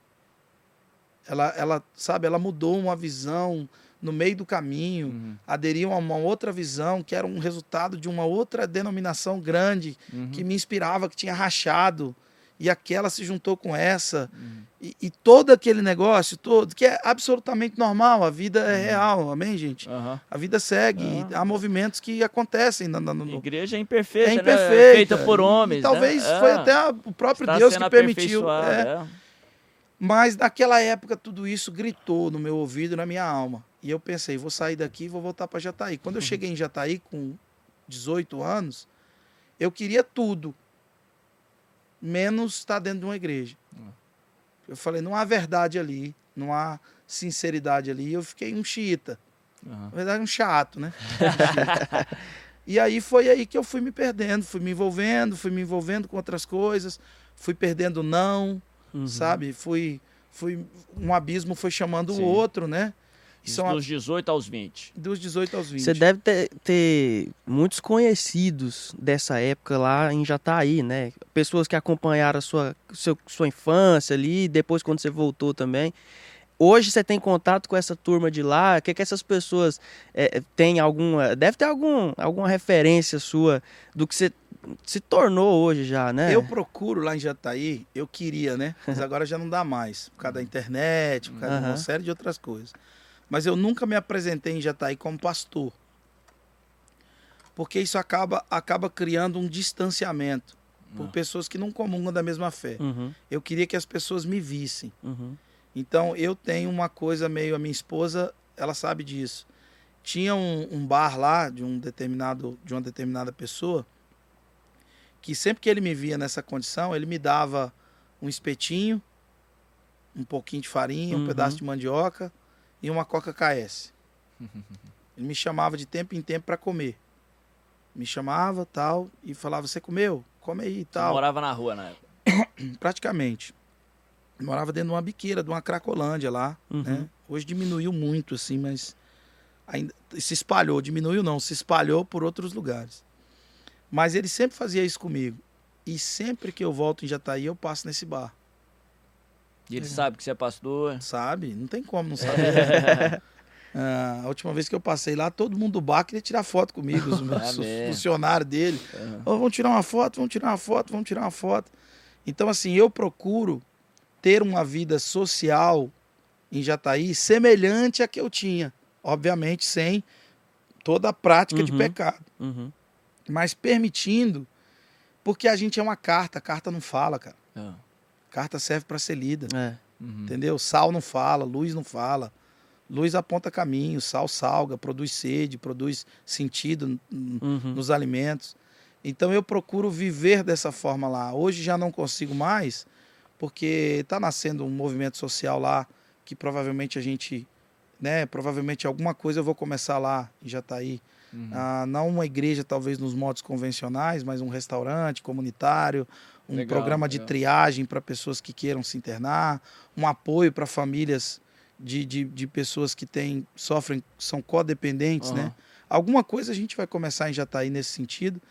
Ela, ela, sabe, ela mudou uma visão no meio do caminho, uhum. aderiu a uma outra visão que era um resultado de uma outra denominação grande uhum. que me inspirava, que tinha rachado e aquela se juntou com essa. Uhum. E, e, todo aquele negócio, todo, que é absolutamente normal, a vida é uhum. real, amém, gente? A vida segue, há movimentos que acontecem. No, no, no... A igreja é imperfeita, é imperfeita. Né? feita por homens. E, talvez né? foi é. até o próprio Está Deus que permitiu. É. é. Mas naquela época tudo isso gritou no meu ouvido, na minha alma. E eu pensei, vou sair daqui e vou voltar para Jataí. Quando eu uhum. cheguei em Jataí com 18 anos, eu queria tudo menos estar dentro de uma igreja. Hum. Eu falei, não há verdade ali, não há sinceridade ali. Eu fiquei um xiita. Uhum. Na verdade, um chato, né? e aí foi aí que eu fui me perdendo, fui me envolvendo, fui me envolvendo com outras coisas, fui perdendo não, uhum. sabe? Fui, fui um abismo foi chamando Sim. o outro, né? São dos 18 aos 20. Dos 18 aos 20. Você deve ter, ter, muitos conhecidos dessa época lá em Jataí, né? Pessoas que acompanharam a sua, seu, sua infância ali, depois quando você voltou também. Hoje você tem contato com essa turma de lá? O que, que essas pessoas é, têm alguma. Deve ter algum, alguma referência sua do que você se tornou hoje já, né? Eu procuro lá em Jataí, eu queria, né? Mas agora já não dá mais, por causa da internet, por causa uhum. de uma série de outras coisas. Mas eu nunca me apresentei em Jataí como pastor. Porque isso acaba, acaba criando um distanciamento por ah. pessoas que não comungam da mesma fé. Uhum. Eu queria que as pessoas me vissem. Uhum. Então eu tenho uma coisa meio. A minha esposa, ela sabe disso. Tinha um, um, bar lá de um determinado de uma determinada pessoa que sempre que ele me via nessa condição, ele me dava um espetinho, um pouquinho de farinha, um uhum. pedaço de mandioca e uma Coca KS. Ele me chamava de tempo em tempo para comer. Me chamava tal e falava: Você comeu? Come aí e tal. Você morava na rua na época? Praticamente. Eu morava dentro de uma biqueira, de uma cracolândia lá. Uhum. Né? Hoje diminuiu muito, assim, mas ainda se espalhou. Diminuiu não, se espalhou por outros lugares. Mas ele sempre fazia isso comigo. E sempre que eu volto em Jataí, eu passo nesse bar. E ele é. sabe que você é pastor? Sabe, não tem como não saber. Ah, a última vez que eu passei lá, todo mundo do bar queria tirar foto comigo, os meus funcionários dele. Uhum. Oh, vamos tirar uma foto, vamos tirar uma foto, vamos tirar uma foto. Então, assim, eu procuro ter uma vida social em Jataí semelhante à que eu tinha. Obviamente, sem toda a prática uhum. de pecado. Uhum. Mas permitindo, porque a gente é uma carta, a carta não fala, cara. É. Carta serve para ser lida. É. Uhum. Entendeu? Sal não fala, luz não fala. Luz aponta caminho, sal salga, produz sede, produz sentido uhum. nos alimentos. Então eu procuro viver dessa forma lá. Hoje já não consigo mais, porque está nascendo um movimento social lá que provavelmente a gente, né, provavelmente alguma coisa eu vou começar lá em Jataí. Uhum. Ah, não uma igreja talvez nos modos convencionais, mas um restaurante comunitário, um legal, programa legal. de triagem para pessoas que queiram se internar, um apoio para famílias de, de, de, pessoas que têm, sofrem, são codependentes, uhum. né? Alguma coisa a gente vai começar em Jataí nesse sentido,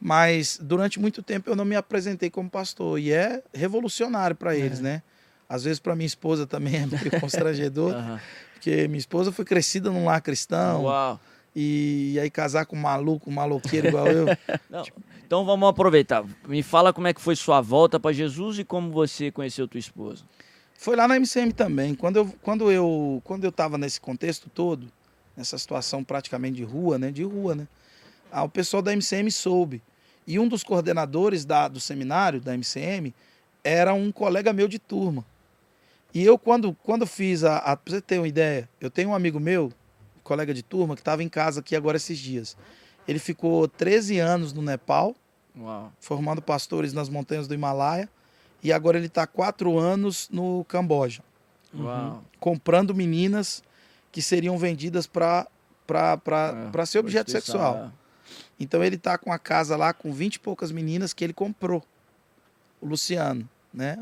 mas durante muito tempo eu não me apresentei como pastor e é revolucionário para eles, é. né? Às vezes para minha esposa também é meio constrangedor, uhum. porque minha esposa foi crescida num lar cristão. Uau. E aí casar com um maluco, um maloqueiro igual eu. Não, então vamos aproveitar. Me fala como é que foi sua volta para Jesus e como você conheceu tua esposa. Foi lá na MCM também. Quando eu, quando eu, quando eu estava nesse contexto todo, nessa situação praticamente de rua, né, de rua, né, ah, o pessoal da MCM soube. E um dos coordenadores da, do seminário da MCM era um colega meu de turma. E eu, quando, quando fiz a. a pra você ter uma ideia, eu tenho um amigo meu, colega de turma, que estava em casa aqui agora esses dias. Ele ficou 13 anos no Nepal, Uau. formando pastores nas montanhas do Himalaia. E agora ele está quatro anos no Camboja. Uhum. Comprando meninas que seriam vendidas para é, ser objeto sexual. É. Então ele está com a casa lá com vinte e poucas meninas que ele comprou. O Luciano, né?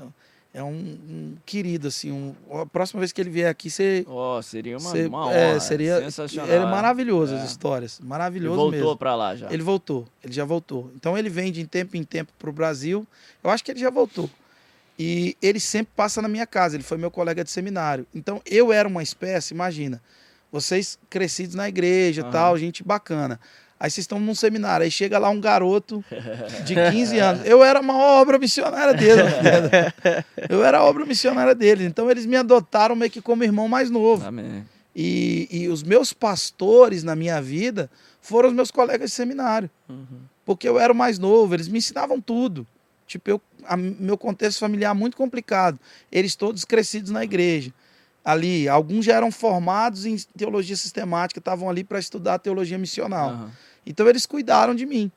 É um, um querido, assim. Um, a próxima vez que ele vier aqui, você. Oh, seria uma, cê, uma honra. É, seria, sensacional. É maravilhoso é. as histórias. Maravilhoso ele voltou mesmo. para lá já. Ele voltou. Ele já voltou. Então ele vem de tempo em tempo para o Brasil. Eu acho que ele já voltou. E ele sempre passa na minha casa, ele foi meu colega de seminário. Então eu era uma espécie, imagina, vocês crescidos na igreja, uhum. tal, gente bacana. Aí vocês estão num seminário, aí chega lá um garoto de 15 anos. Eu era uma obra missionária dele. eu era a obra missionária deles. Então eles me adotaram meio que como irmão mais novo. Amém. E, e os meus pastores na minha vida foram os meus colegas de seminário. Uhum. Porque eu era o mais novo, eles me ensinavam tudo. Tipo, eu, a, meu contexto familiar muito complicado. Eles todos crescidos na igreja. Ali, alguns já eram formados em teologia sistemática, estavam ali para estudar teologia missional. Uhum. Então, eles cuidaram de mim.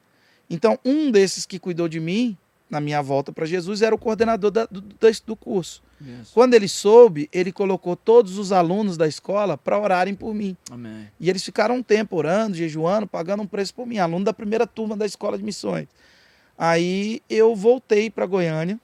Então, um desses que cuidou de mim, na minha volta para Jesus, era o coordenador da, do, do curso. Yes. Quando ele soube, ele colocou todos os alunos da escola para orarem por mim. Amém. E eles ficaram um tempo orando, jejuando, pagando um preço por mim, aluno da primeira turma da escola de missões. Aí eu voltei para Goiânia,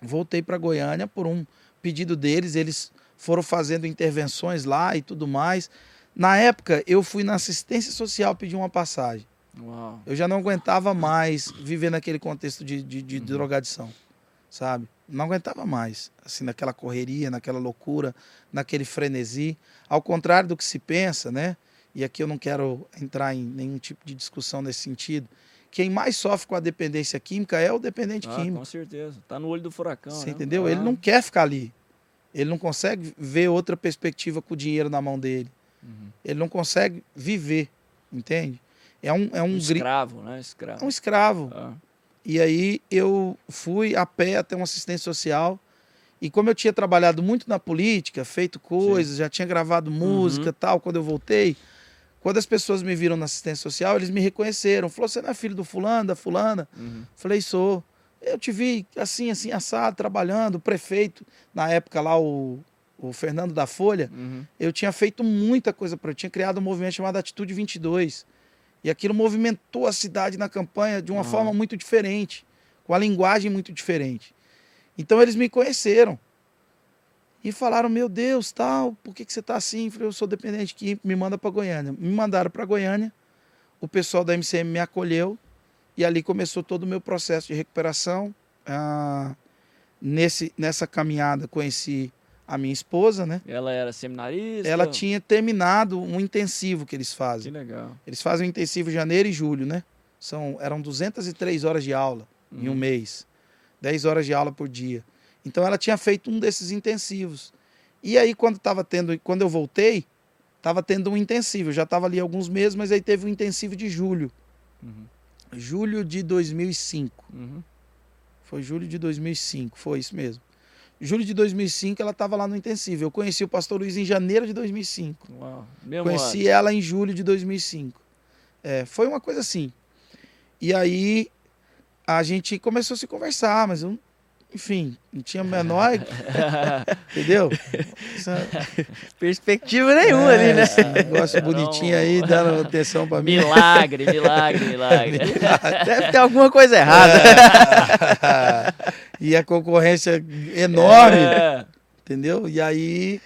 voltei para Goiânia por um pedido deles, eles foram fazendo intervenções lá e tudo mais. Na época, eu fui na assistência social pedir uma passagem. Uau. Eu já não aguentava mais viver naquele contexto de, de, de uhum. drogadição, sabe? Não aguentava mais, assim, naquela correria, naquela loucura, naquele frenesi. Ao contrário do que se pensa, né? E aqui eu não quero entrar em nenhum tipo de discussão nesse sentido quem mais sofre com a dependência química é o dependente ah, químico. Com certeza. Está no olho do furacão. Você né? entendeu? Ah. Ele não quer ficar ali. Ele não consegue ver outra perspectiva com o dinheiro na mão dele. Uhum. Ele não consegue viver, entende? É um, é um, um escravo, né? Escravo. É um escravo. Ah. E aí eu fui a pé até uma assistência social. E como eu tinha trabalhado muito na política, feito coisas, Sim. já tinha gravado música uhum. tal, quando eu voltei, quando as pessoas me viram na assistência social, eles me reconheceram. Falou, você não é filho do fulano, da fulana? Uhum. Falei, sou. Eu te vi assim, assim, assado, trabalhando, o prefeito, na época lá, o, o Fernando da Folha, uhum. eu tinha feito muita coisa para Eu tinha criado um movimento chamado Atitude 22. E aquilo movimentou a cidade na campanha de uma uhum. forma muito diferente, com a linguagem muito diferente. Então eles me conheceram. E falaram, meu Deus, tal, por que, que você está assim? Eu falei, eu sou dependente químico, me manda para Goiânia. Me mandaram para Goiânia, o pessoal da MCM me acolheu e ali começou todo o meu processo de recuperação. Ah, nesse, nessa caminhada conheci a minha esposa, né? Ela era seminarista? Ela tinha terminado um intensivo que eles fazem. Que legal. Eles fazem um intensivo janeiro e julho, né? São, eram 203 horas de aula uhum. em um mês. 10 horas de aula por dia. Então ela tinha feito um desses intensivos. E aí quando tava tendo, quando eu voltei, estava tendo um intensivo. Eu já estava ali alguns meses, mas aí teve um intensivo de julho. Uhum. Julho de 2005. Uhum. Foi julho de 2005, foi isso mesmo. Julho de 2005 ela estava lá no intensivo. Eu conheci o pastor Luiz em janeiro de 2005. Uau, conheci ela em julho de 2005. É, foi uma coisa assim. E aí a gente começou a se conversar, mas eu enfim, não tinha menor. entendeu? Essa... Perspectiva nenhuma é, ali, né? Negócio bonitinho aí, dando atenção pra mim. Milagre, milagre, milagre. Deve ter alguma coisa errada. É. e a concorrência enorme. É. Entendeu? E aí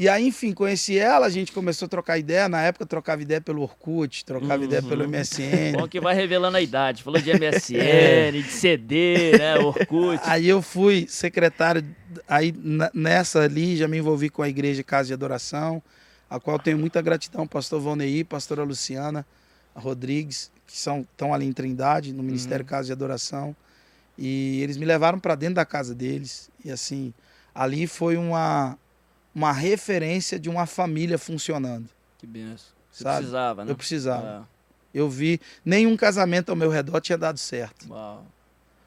e aí, enfim, conheci ela, a gente começou a trocar ideia. Na época, trocava ideia pelo Orkut, trocava uhum. ideia pelo MSN. Bom que vai revelando a idade. Falou de MSN, é. de CD, né? Orkut. Aí eu fui secretário, aí nessa ali já me envolvi com a Igreja Casa de Adoração, a qual tenho muita gratidão, pastor Valneir, pastora Luciana Rodrigues, que são, estão ali em Trindade, no Ministério uhum. Casa de Adoração. E eles me levaram para dentro da casa deles. E assim, ali foi uma uma referência de uma família funcionando. Que benção. Você sabe? precisava, né? Eu precisava. É. Eu vi, nenhum casamento ao meu redor tinha dado certo. Uau.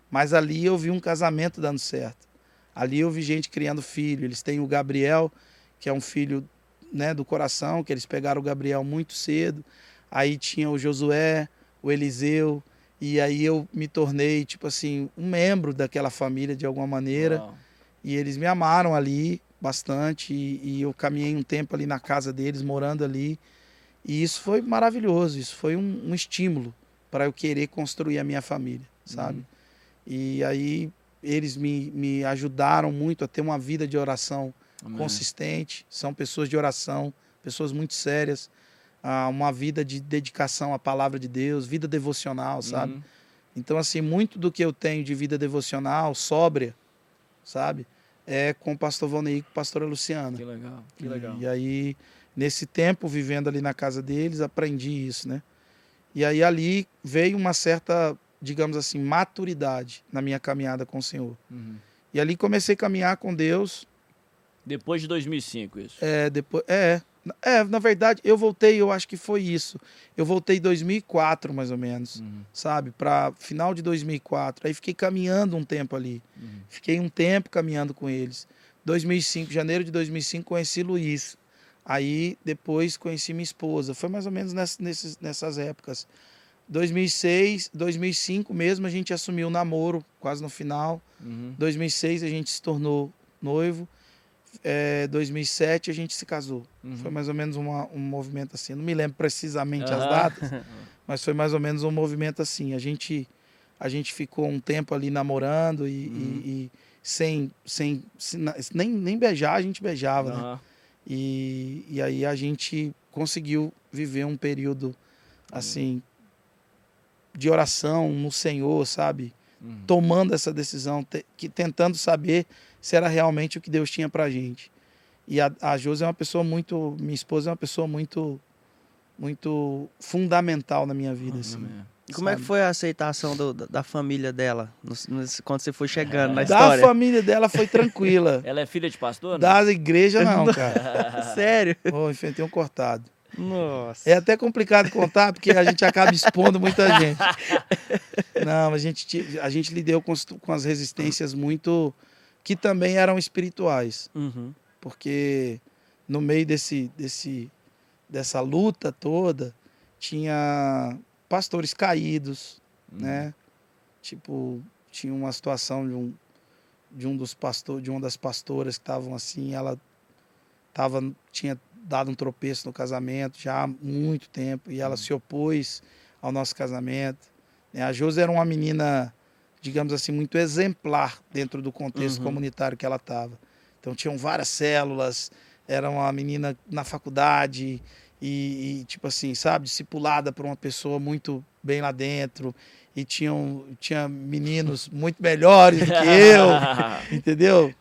Mas ali eu vi um casamento dando certo. Ali eu vi gente criando filho. Eles têm o Gabriel, que é um filho né, do coração, que eles pegaram o Gabriel muito cedo. Aí tinha o Josué, o Eliseu. E aí eu me tornei, tipo assim, um membro daquela família de alguma maneira. Uau. E eles me amaram ali bastante e, e, eu caminhei um tempo ali na casa deles, morando ali. E isso foi maravilhoso, isso foi um, um estímulo para eu querer construir a minha família, sabe? Uhum. E aí eles me, me ajudaram muito a ter uma vida de oração Amém. consistente. São pessoas de oração, pessoas muito sérias. Ah, uma vida de dedicação à palavra de Deus, vida devocional, sabe? Uhum. Então, assim, muito do que eu tenho de vida devocional, sóbria, sabe? É com o pastor Valnei e com a pastora Luciana. Que legal, que legal. E, e aí, nesse tempo, vivendo ali na casa deles, aprendi isso, né? E aí ali veio uma certa, digamos assim, maturidade na minha caminhada com o Senhor. Uhum. E ali comecei a caminhar com Deus. Depois de 2005, isso? É, depois, é, é, na verdade, eu voltei, eu acho que foi isso. Eu voltei em 2004, mais ou menos, uhum. sabe? Para final de 2004. Aí fiquei caminhando um tempo ali. Uhum. Fiquei um tempo caminhando com eles. 2005, janeiro de 2005, conheci Luiz. Aí depois conheci minha esposa. Foi mais ou menos nessas, nessas épocas. 2006, 2005 mesmo a gente assumiu o namoro, quase no final. Uhum. 2006 a gente se tornou noivo é, 2007 a gente se casou. Uhum. Foi mais ou menos uma, um movimento assim. Não me lembro precisamente uhum. as datas, mas foi mais ou menos um movimento assim. A gente, a gente ficou um tempo ali namorando e, uhum. e, e sem, sem, sem, nem, nem beijar, a gente beijava, né? E, e aí a gente conseguiu viver um período assim de oração no Senhor, sabe? Uhum. Tomando essa decisão, te, que, tentando saber se era realmente o que Deus tinha pra gente. E a, a Josi é uma pessoa muito. Minha esposa é uma pessoa muito. Muito fundamental na minha vida. assim, e como sabe? é que foi a aceitação do, da família dela no, no, quando você foi chegando é. na história? Da família dela foi tranquila. Ela é filha de pastor? Né? Da igreja, não, cara. Sério? Oh, enfrentei um cortado. Nossa. É até complicado contar, porque a gente acaba expondo muita gente. Não, a gente, a gente lidou com, com as resistências muito que também eram espirituais. Uhum. Porque no meio desse, desse, dessa luta toda, tinha pastores caídos, uhum. né? Tipo, tinha uma situação de um, de um dos pastores, de uma das pastoras que estavam assim, ela tava, tinha dado um tropeço no casamento já há muito tempo e ela uhum. se opôs ao nosso casamento. Né? A Josi era uma menina digamos assim, muito exemplar dentro do contexto uhum. comunitário que ela estava. Então tinham várias células, era uma menina na faculdade e, e, tipo assim, sabe, discipulada por uma pessoa muito bem lá dentro e tinham tinha meninos muito melhores do que eu, entendeu?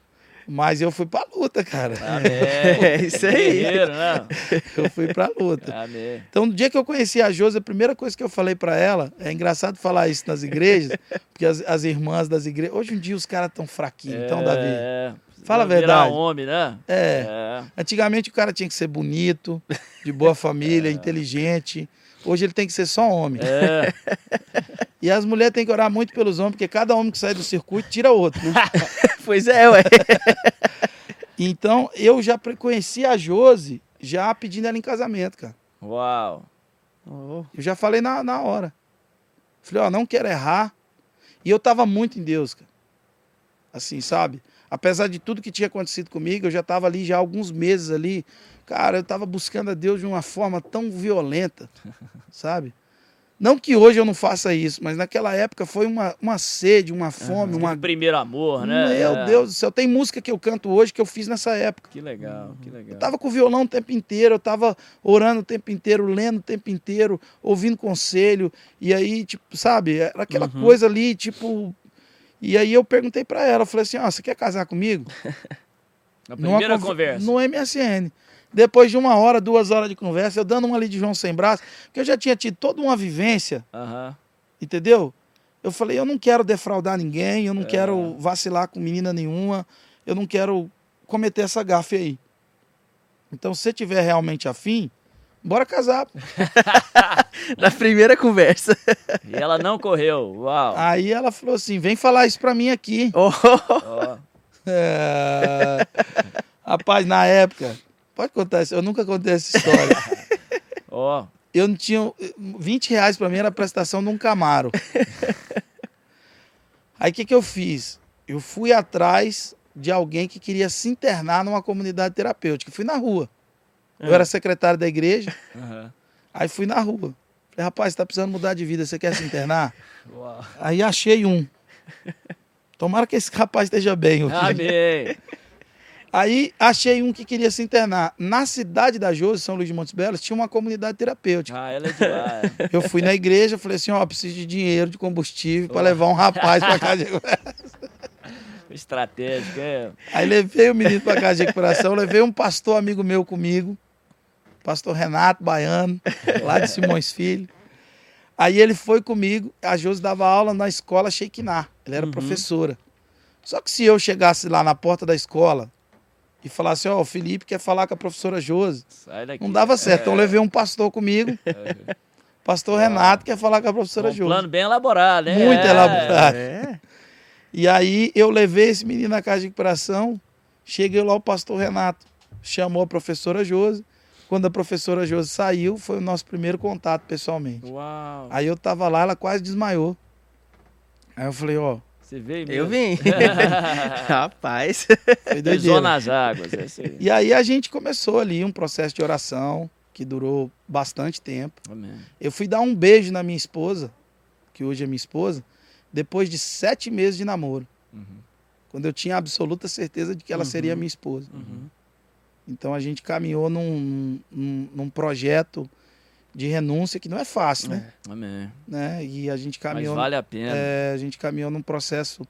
Mas eu fui pra luta, cara. Amém. É isso aí. Guerreiro, né? Eu fui pra luta. Amém. Então, no dia que eu conheci a Josi, a primeira coisa que eu falei pra ela, é engraçado falar isso nas igrejas, porque as, as irmãs das igrejas. Hoje em dia os caras tão fraquinhos, então, Davi. É, Fala a verdade. homem, né? É. É. Antigamente o cara tinha que ser bonito, de boa família, inteligente. Hoje ele tem que ser só homem. É. E as mulheres têm que orar muito pelos homens, porque cada homem que sai do circuito tira outro, né? Pois é, ué. Então, eu já conheci a Josi já pedindo ela em casamento, cara. Uau. Oh, Eu já falei na, na hora. Falei, ó, não quero errar. E eu tava muito em Deus, cara. Assim, sabe? Apesar de tudo que tinha acontecido comigo, eu já tava ali já há alguns meses ali. Cara, eu tava buscando a Deus de uma forma tão violenta, sabe? Não que hoje eu não faça isso, mas naquela época foi uma, uma sede, uma fome, uma. Primeiro amor, né? Meu É. Deus do céu, tem música que eu canto hoje que eu fiz nessa época. Que legal, que legal. Eu tava com o violão o tempo inteiro, eu tava orando o tempo inteiro, lendo o tempo inteiro, ouvindo conselho. E aí, tipo, sabe, era aquela Uhum. coisa ali, tipo. E aí eu perguntei pra ela, eu falei assim: ó, você quer casar comigo? Na primeira conver- conversa. No MSN. Depois de uma hora, duas horas de conversa, eu dando uma ali de João Sem Braço, porque eu já tinha tido toda uma vivência, Aham. entendeu? Eu falei, eu não quero defraudar ninguém, eu não É. quero vacilar com menina nenhuma, eu não quero cometer essa gafe aí. Então, se você tiver realmente afim, bora casar. na primeira conversa. E ela não correu. Uau. Aí ela falou assim, vem falar isso pra mim aqui. Oh, Ó. É... Rapaz, na época, pode contar isso, eu nunca contei essa história. Ó. eu não tinha. 20 reais pra mim era a prestação de um Camaro. Aí o que, que eu fiz? Eu fui atrás de alguém que queria se internar numa comunidade terapêutica. Fui na rua. Eu É. era secretário da igreja, Aham. aí fui na rua. Falei, rapaz, você tá precisando mudar de vida, você quer se internar? Uau. Aí achei um. Tomara que esse rapaz esteja bem. ok? Amém. Aí achei um que queria se internar. Na cidade da Josi, São Luís de Montes Belos, tinha uma comunidade terapêutica. Ah, ela é de lá. é. Eu fui na igreja, falei assim, ó, preciso de dinheiro, de combustível para levar um rapaz para casa de Estratégica, é. Aí levei o menino para casa de recuperação, levei um pastor amigo meu comigo, pastor Renato Baiano, lá de Simões Filho. Aí ele foi comigo, a Josi dava aula na escola Shekinah, ela era Uhum. professora. Só que se eu chegasse lá na porta da escola e falasse, ó, o Felipe quer falar com a professora Josi, Sai daqui. não dava certo. Então É. eu levei um pastor comigo, pastor Renato quer falar com a professora Um Josi. plano bem elaborado, né? Muito É. elaborado. é. E aí eu levei esse menino na casa de recuperação, cheguei lá, o pastor Renato chamou a professora Josi. Quando a professora Josi saiu, foi o nosso primeiro contato pessoalmente. Uau. Aí eu tava lá, ela quase desmaiou. Aí eu falei, ó, Você veio mesmo? Eu vim. Rapaz. Pisou nas águas. É aí. E aí a gente começou ali um processo de oração que durou bastante tempo. Amém. Eu fui dar um beijo na minha esposa, que hoje é minha esposa, depois de sete meses de namoro. Uhum. Quando eu tinha absoluta certeza de que ela Uhum. seria minha esposa. Uhum. Então a gente caminhou num, num, num projeto de renúncia que não é fácil, né? Amém. né? E a gente Mas caminhou, vale a pena. é, a gente caminhou num processo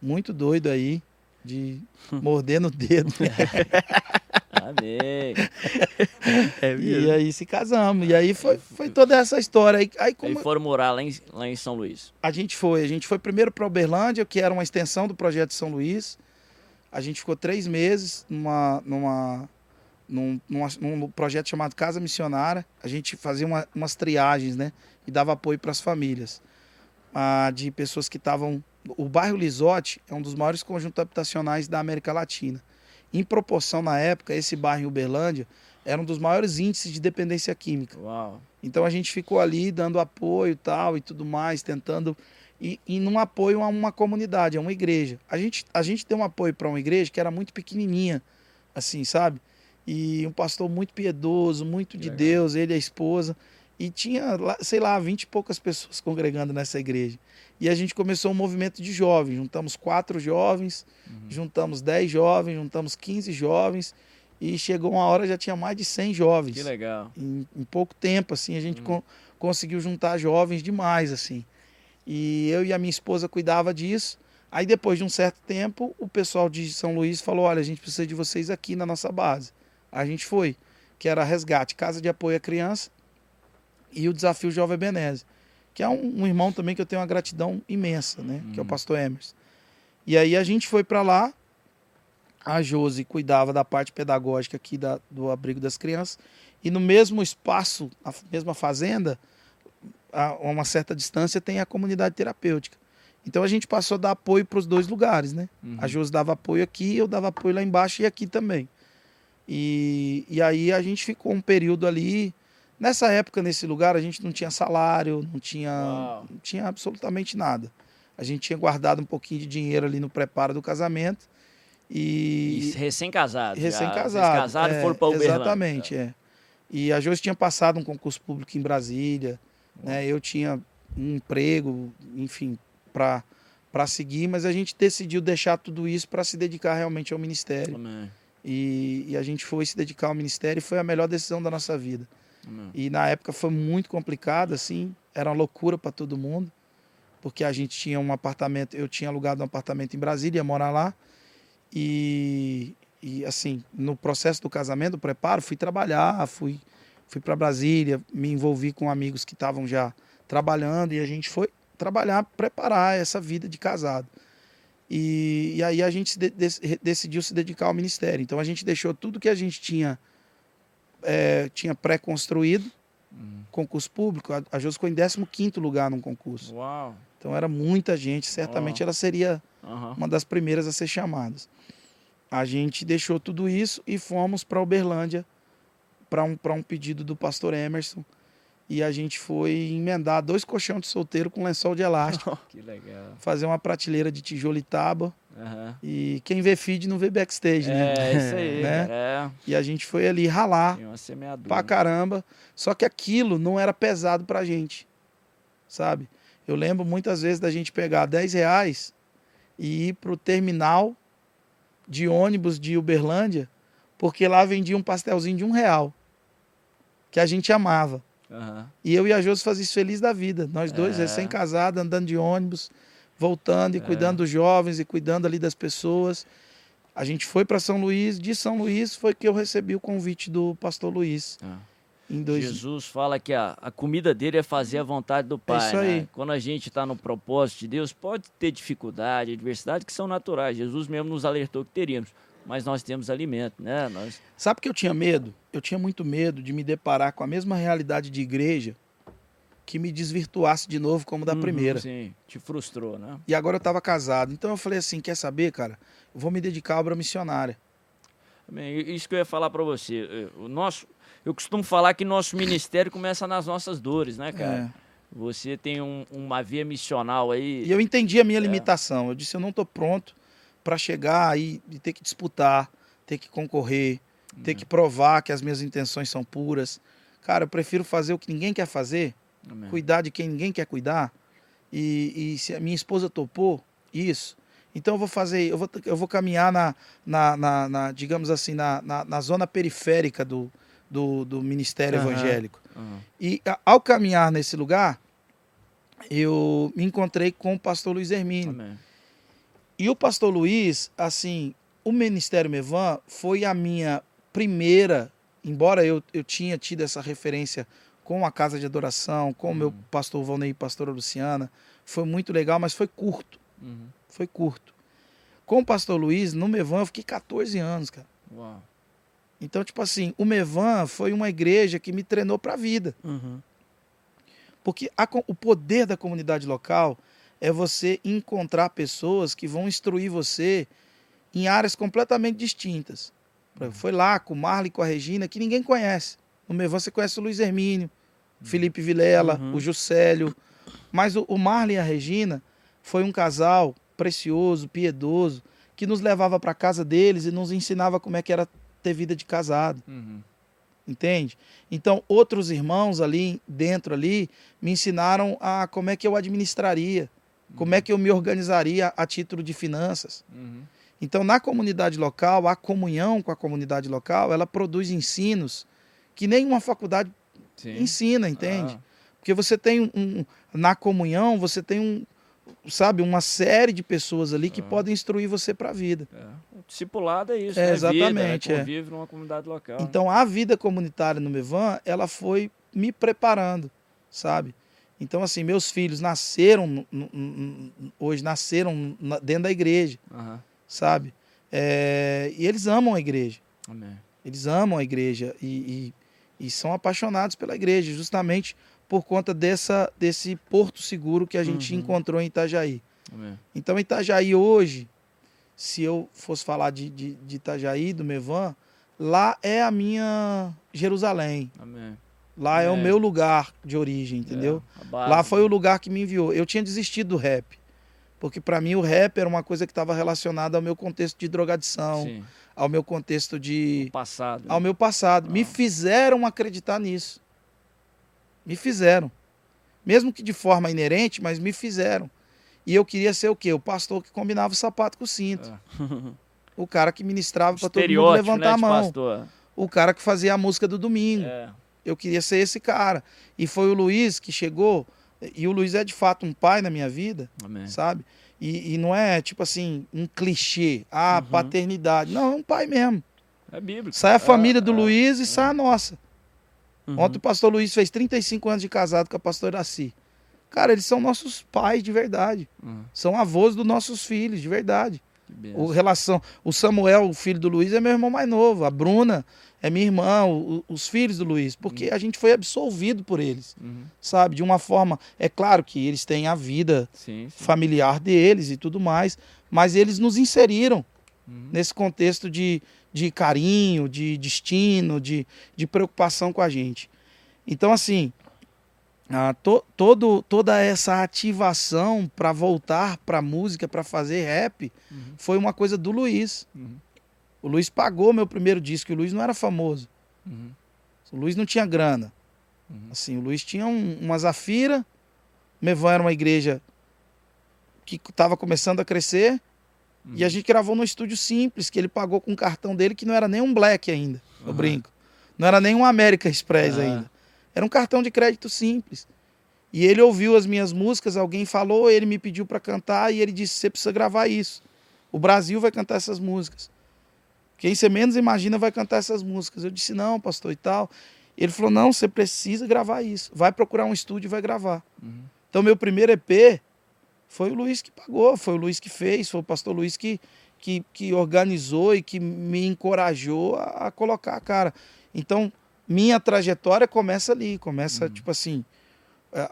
muito doido aí de morder no dedo. Amém. É e aí se casamos. E aí foi, foi toda essa história. Aí, aí Aí como foram morar lá em, lá em São Luís. a gente foi, a gente foi primeiro para Uberlândia, que era uma extensão do projeto de São Luís. A gente ficou três meses numa, numa, num, numa- num projeto chamado Casa Missionária. A gente fazia uma- umas triagens, né? E dava apoio para as famílias. Ah, de pessoas que estavam. O bairro Lisote é um dos maiores conjuntos habitacionais da América Latina. Em proporção, na época, esse bairro em Uberlândia era um dos maiores índices de dependência química. Uau. Então a gente ficou ali dando apoio tal e tudo mais, tentando e, e num apoio a uma comunidade, a uma igreja. A gente, a gente deu um apoio para uma igreja que era muito pequenininha, assim, sabe? E um pastor muito piedoso, muito de Legal. Deus, ele e a esposa. E tinha, sei lá, vinte e poucas pessoas congregando nessa igreja. E a gente começou um movimento de jovens. Juntamos quatro jovens, Uhum. juntamos dez jovens, juntamos 15 jovens. E chegou uma hora já tinha mais de 100 jovens Que legal. em, em pouco tempo, assim, a gente Uhum. con- conseguiu juntar jovens demais, assim. E eu e a minha esposa cuidava disso. Aí depois de um certo tempo, o pessoal de São Luís falou: olha, a gente precisa de vocês aqui na nossa base. A gente foi, que era Resgate, Casa de Apoio à Criança e o Desafio Jovem Benese, que é um, um irmão também que eu tenho uma gratidão imensa, né? Que é o Hum. pastor Emerson. E aí a gente foi para lá, a Josi cuidava da parte pedagógica aqui da, do abrigo das crianças, e no mesmo espaço, a mesma fazenda, a uma certa distância, tem a comunidade terapêutica. Então a gente passou a dar apoio para os dois lugares, né? Uhum. A Josi dava apoio aqui, eu dava apoio lá embaixo e aqui também. E, e aí a gente ficou um período ali. Nessa época, nesse lugar, a gente não tinha salário, não tinha, não tinha absolutamente nada. A gente tinha guardado um pouquinho de dinheiro ali no preparo do casamento. E, E recém-casado. recém-casado. Casaram é, e foram para Uberlândia. Exatamente, é. E a Josi tinha passado um concurso público em Brasília, né? Eu tinha um emprego, enfim, para para seguir, mas a gente decidiu deixar tudo isso para se dedicar realmente ao ministério. Amém. E, e a gente foi se dedicar ao ministério e foi a melhor decisão da nossa vida. Amém. E na época foi muito complicado, assim, era uma loucura para todo mundo, porque a gente tinha um apartamento, eu tinha alugado um apartamento em Brasília, ia morar lá, e, e assim, no processo do casamento, do preparo, fui trabalhar, fui, fui para Brasília, me envolvi com amigos que estavam já trabalhando, e a gente foi trabalhar, preparar essa vida de casado. E, e aí a gente de- de- decidiu se dedicar ao ministério. Então a gente deixou tudo que a gente tinha, é, tinha pré-construído, Hum. concurso público. A, a Jô ficou em 15 lugar num concurso. Uau. Então era muita gente, certamente ela seria Aham. uma das primeiras a ser chamadas. A gente deixou tudo isso e fomos para Uberlândia para um, pra um pedido do pastor Emerson. E a gente foi emendar dois colchões de solteiro com lençol de elástico, Que legal. fazer uma prateleira de tijolo e tábua. Aham. E quem vê feed não vê backstage, né? É, isso aí, Né? É. E a gente foi ali ralar pra caramba. Só que aquilo não era pesado pra gente, sabe? Eu lembro muitas vezes da gente pegar 10 reais e ir pro terminal de ônibus de Uberlândia, porque lá vendia um pastelzinho de um real, que a gente amava. Aham. E eu e a Josi fazíamos isso feliz da vida. Nós dois, É. recém-casados, andando de ônibus, voltando e É. cuidando dos jovens e cuidando ali das pessoas. A gente foi para São Luís. De São Luís foi que eu recebi o convite do pastor Luiz. Ah. Dois... Jesus fala que a, a comida dele é fazer a vontade do Pai. isso né? aí. Quando a gente está no propósito de Deus, pode ter dificuldade, adversidade, que são naturais. Jesus mesmo nos alertou que teríamos. Mas nós temos alimento, né? Nós... Sabe que eu tinha medo? Eu tinha muito medo de me deparar com a mesma realidade de igreja que me desvirtuasse de novo como da Uhum, primeira. Sim, te frustrou, né? E agora eu estava casado. Então eu falei assim: quer saber, cara? Eu vou me dedicar à obra missionária. Bem, isso que eu ia falar para você. O nosso, eu costumo falar que nosso ministério começa nas nossas dores, né, cara? É. Você tem um- uma via missional aí. E eu entendi a minha É. limitação. Eu disse: eu não estou pronto para chegar aí e ter que disputar, ter que concorrer, ter Uhum. que provar que as minhas intenções são puras. Cara, eu prefiro fazer o que ninguém quer fazer, Amém. cuidar de quem ninguém quer cuidar. E, e se a minha esposa topou isso, então eu vou fazer, eu vou, eu vou caminhar na, na, na- na, digamos assim, na, na, na zona periférica do, do, do ministério Aham. evangélico. Aham. E a- ao caminhar nesse lugar, eu me encontrei com o pastor Luiz Hermínio. Amém. E o pastor Luiz, assim, o Ministério Mevan foi a minha primeira, embora eu, eu tinha tido essa referência com a casa de adoração, com o meu pastor Valnei e pastora Luciana, foi muito legal, mas foi curto, Uhum. foi curto. Com o pastor Luiz, no Mevan, eu fiquei 14 anos, cara. Uau. Então, tipo assim, o Mevan foi uma igreja que me treinou para a vida. Uhum. Porque a o poder da comunidade local é você encontrar pessoas que vão instruir você em áreas completamente distintas. Exemplo, Foi lá com o Marley e com a Regina, que ninguém conhece. No Mevan você conhece o Luiz Hermínio, o Felipe Vilela, Uhum. o Juscelio. Mas o, o Marley e a Regina foi um casal precioso, piedoso, que nos levava para casa deles e nos ensinava como é que era ter vida de casado Uhum. entende? Então, outros irmãos ali dentro ali me ensinaram a como é que eu administraria, como é que eu me organizaria a título de finanças. Uhum. Então, na comunidade local, a comunhão com a comunidade local, ela produz ensinos que nenhuma faculdade Sim. ensina, entende? Ah, Porque você tem um, um- na comunhão, você tem um sabe, uma série de pessoas ali que podem instruir você para a vida. É. Discipulado é isso, É, né? exatamente, Vida, é. né? Convive numa comunidade local. Então a vida comunitária no Mevan, ela foi me preparando, sabe? Então assim, meus filhos nasceram hoje nasceram na- dentro da igreja, Aham. sabe? É, e eles amam a igreja. Amém. Eles amam a igreja e, e- e são apaixonados pela igreja, justamente por conta dessa, desse porto seguro que a gente Uhum. encontrou em Itajaí. Amém. Então, Itajaí hoje, se eu fosse falar de, de, de Itajaí, do Mevan, lá é a minha Jerusalém. Amém. Lá é, o É. meu lugar de origem, entendeu? É, Lá foi o lugar que me enviou. Eu tinha desistido do rap. Porque para mim o rap era uma coisa que estava relacionada ao meu contexto de drogadição, Sim, ao meu contexto de o passado. ao meu passado. Me Ah. fizeram acreditar nisso. Me fizeram. Mesmo que de forma inerente, mas me fizeram. E eu queria ser o quê? O pastor que combinava o sapato com o cinto. É. O cara que ministrava para todo mundo levantar né, a mão. pastor. O cara que fazia a música do domingo. É. Eu queria ser esse cara. E foi o Luiz que chegou. E o Luiz é de fato um pai na minha vida, Amém. sabe? E, e não é tipo assim, um clichê. Ah, Uhum. paternidade. Não, é um pai mesmo. É bíblico. Sai a família do é, Luiz e sai a nossa. Uhum. Ontem o pastor Luiz fez 35 anos de casado com a pastora Iraci. Cara, eles são nossos pais de verdade. Hum, São avós dos nossos filhos, de verdade. O relação, o Samuel, o filho do Luiz, é meu irmão mais novo. A Bruna é minha irmã, o- os filhos do Luiz, porque a gente foi absolvido por eles, Uhum. sabe? De uma forma, é claro que eles têm a vida Sim, sim. familiar deles e tudo mais, mas eles nos inseriram Uhum. nesse contexto de, de carinho, de destino, de, de preocupação com a gente. Então, assim, ah, to- todo, toda essa ativação para voltar para música, para fazer rap, Uhum. foi uma coisa do Luiz. Uhum. O Luiz pagou meu primeiro disco, e o Luiz não era famoso. Uhum. O Luiz não tinha grana. Uhum. Assim, o Luiz tinha um, uma Zafira, Mevan era uma igreja que estava começando a crescer, e a gente gravou num estúdio simples, que ele pagou com o cartão dele, que não era nem um Black ainda, eu brinco. Não era nem um American Express Ah. ainda. Era um cartão de crédito simples. E ele ouviu as minhas músicas, alguém falou, ele me pediu para cantar, e ele disse, você precisa gravar isso. O Brasil vai cantar essas músicas. Quem você menos imagina vai cantar essas músicas. Eu disse, não, pastor, e tal. Ele falou, não, você precisa gravar isso. Vai procurar um estúdio e vai gravar. Uhum. Então, meu primeiro EP foi o Luiz que pagou, foi o Luiz que fez, foi o pastor Luiz que, que, que organizou e que me encorajou a, a colocar a cara. Então, minha trajetória começa ali, começa, tipo assim,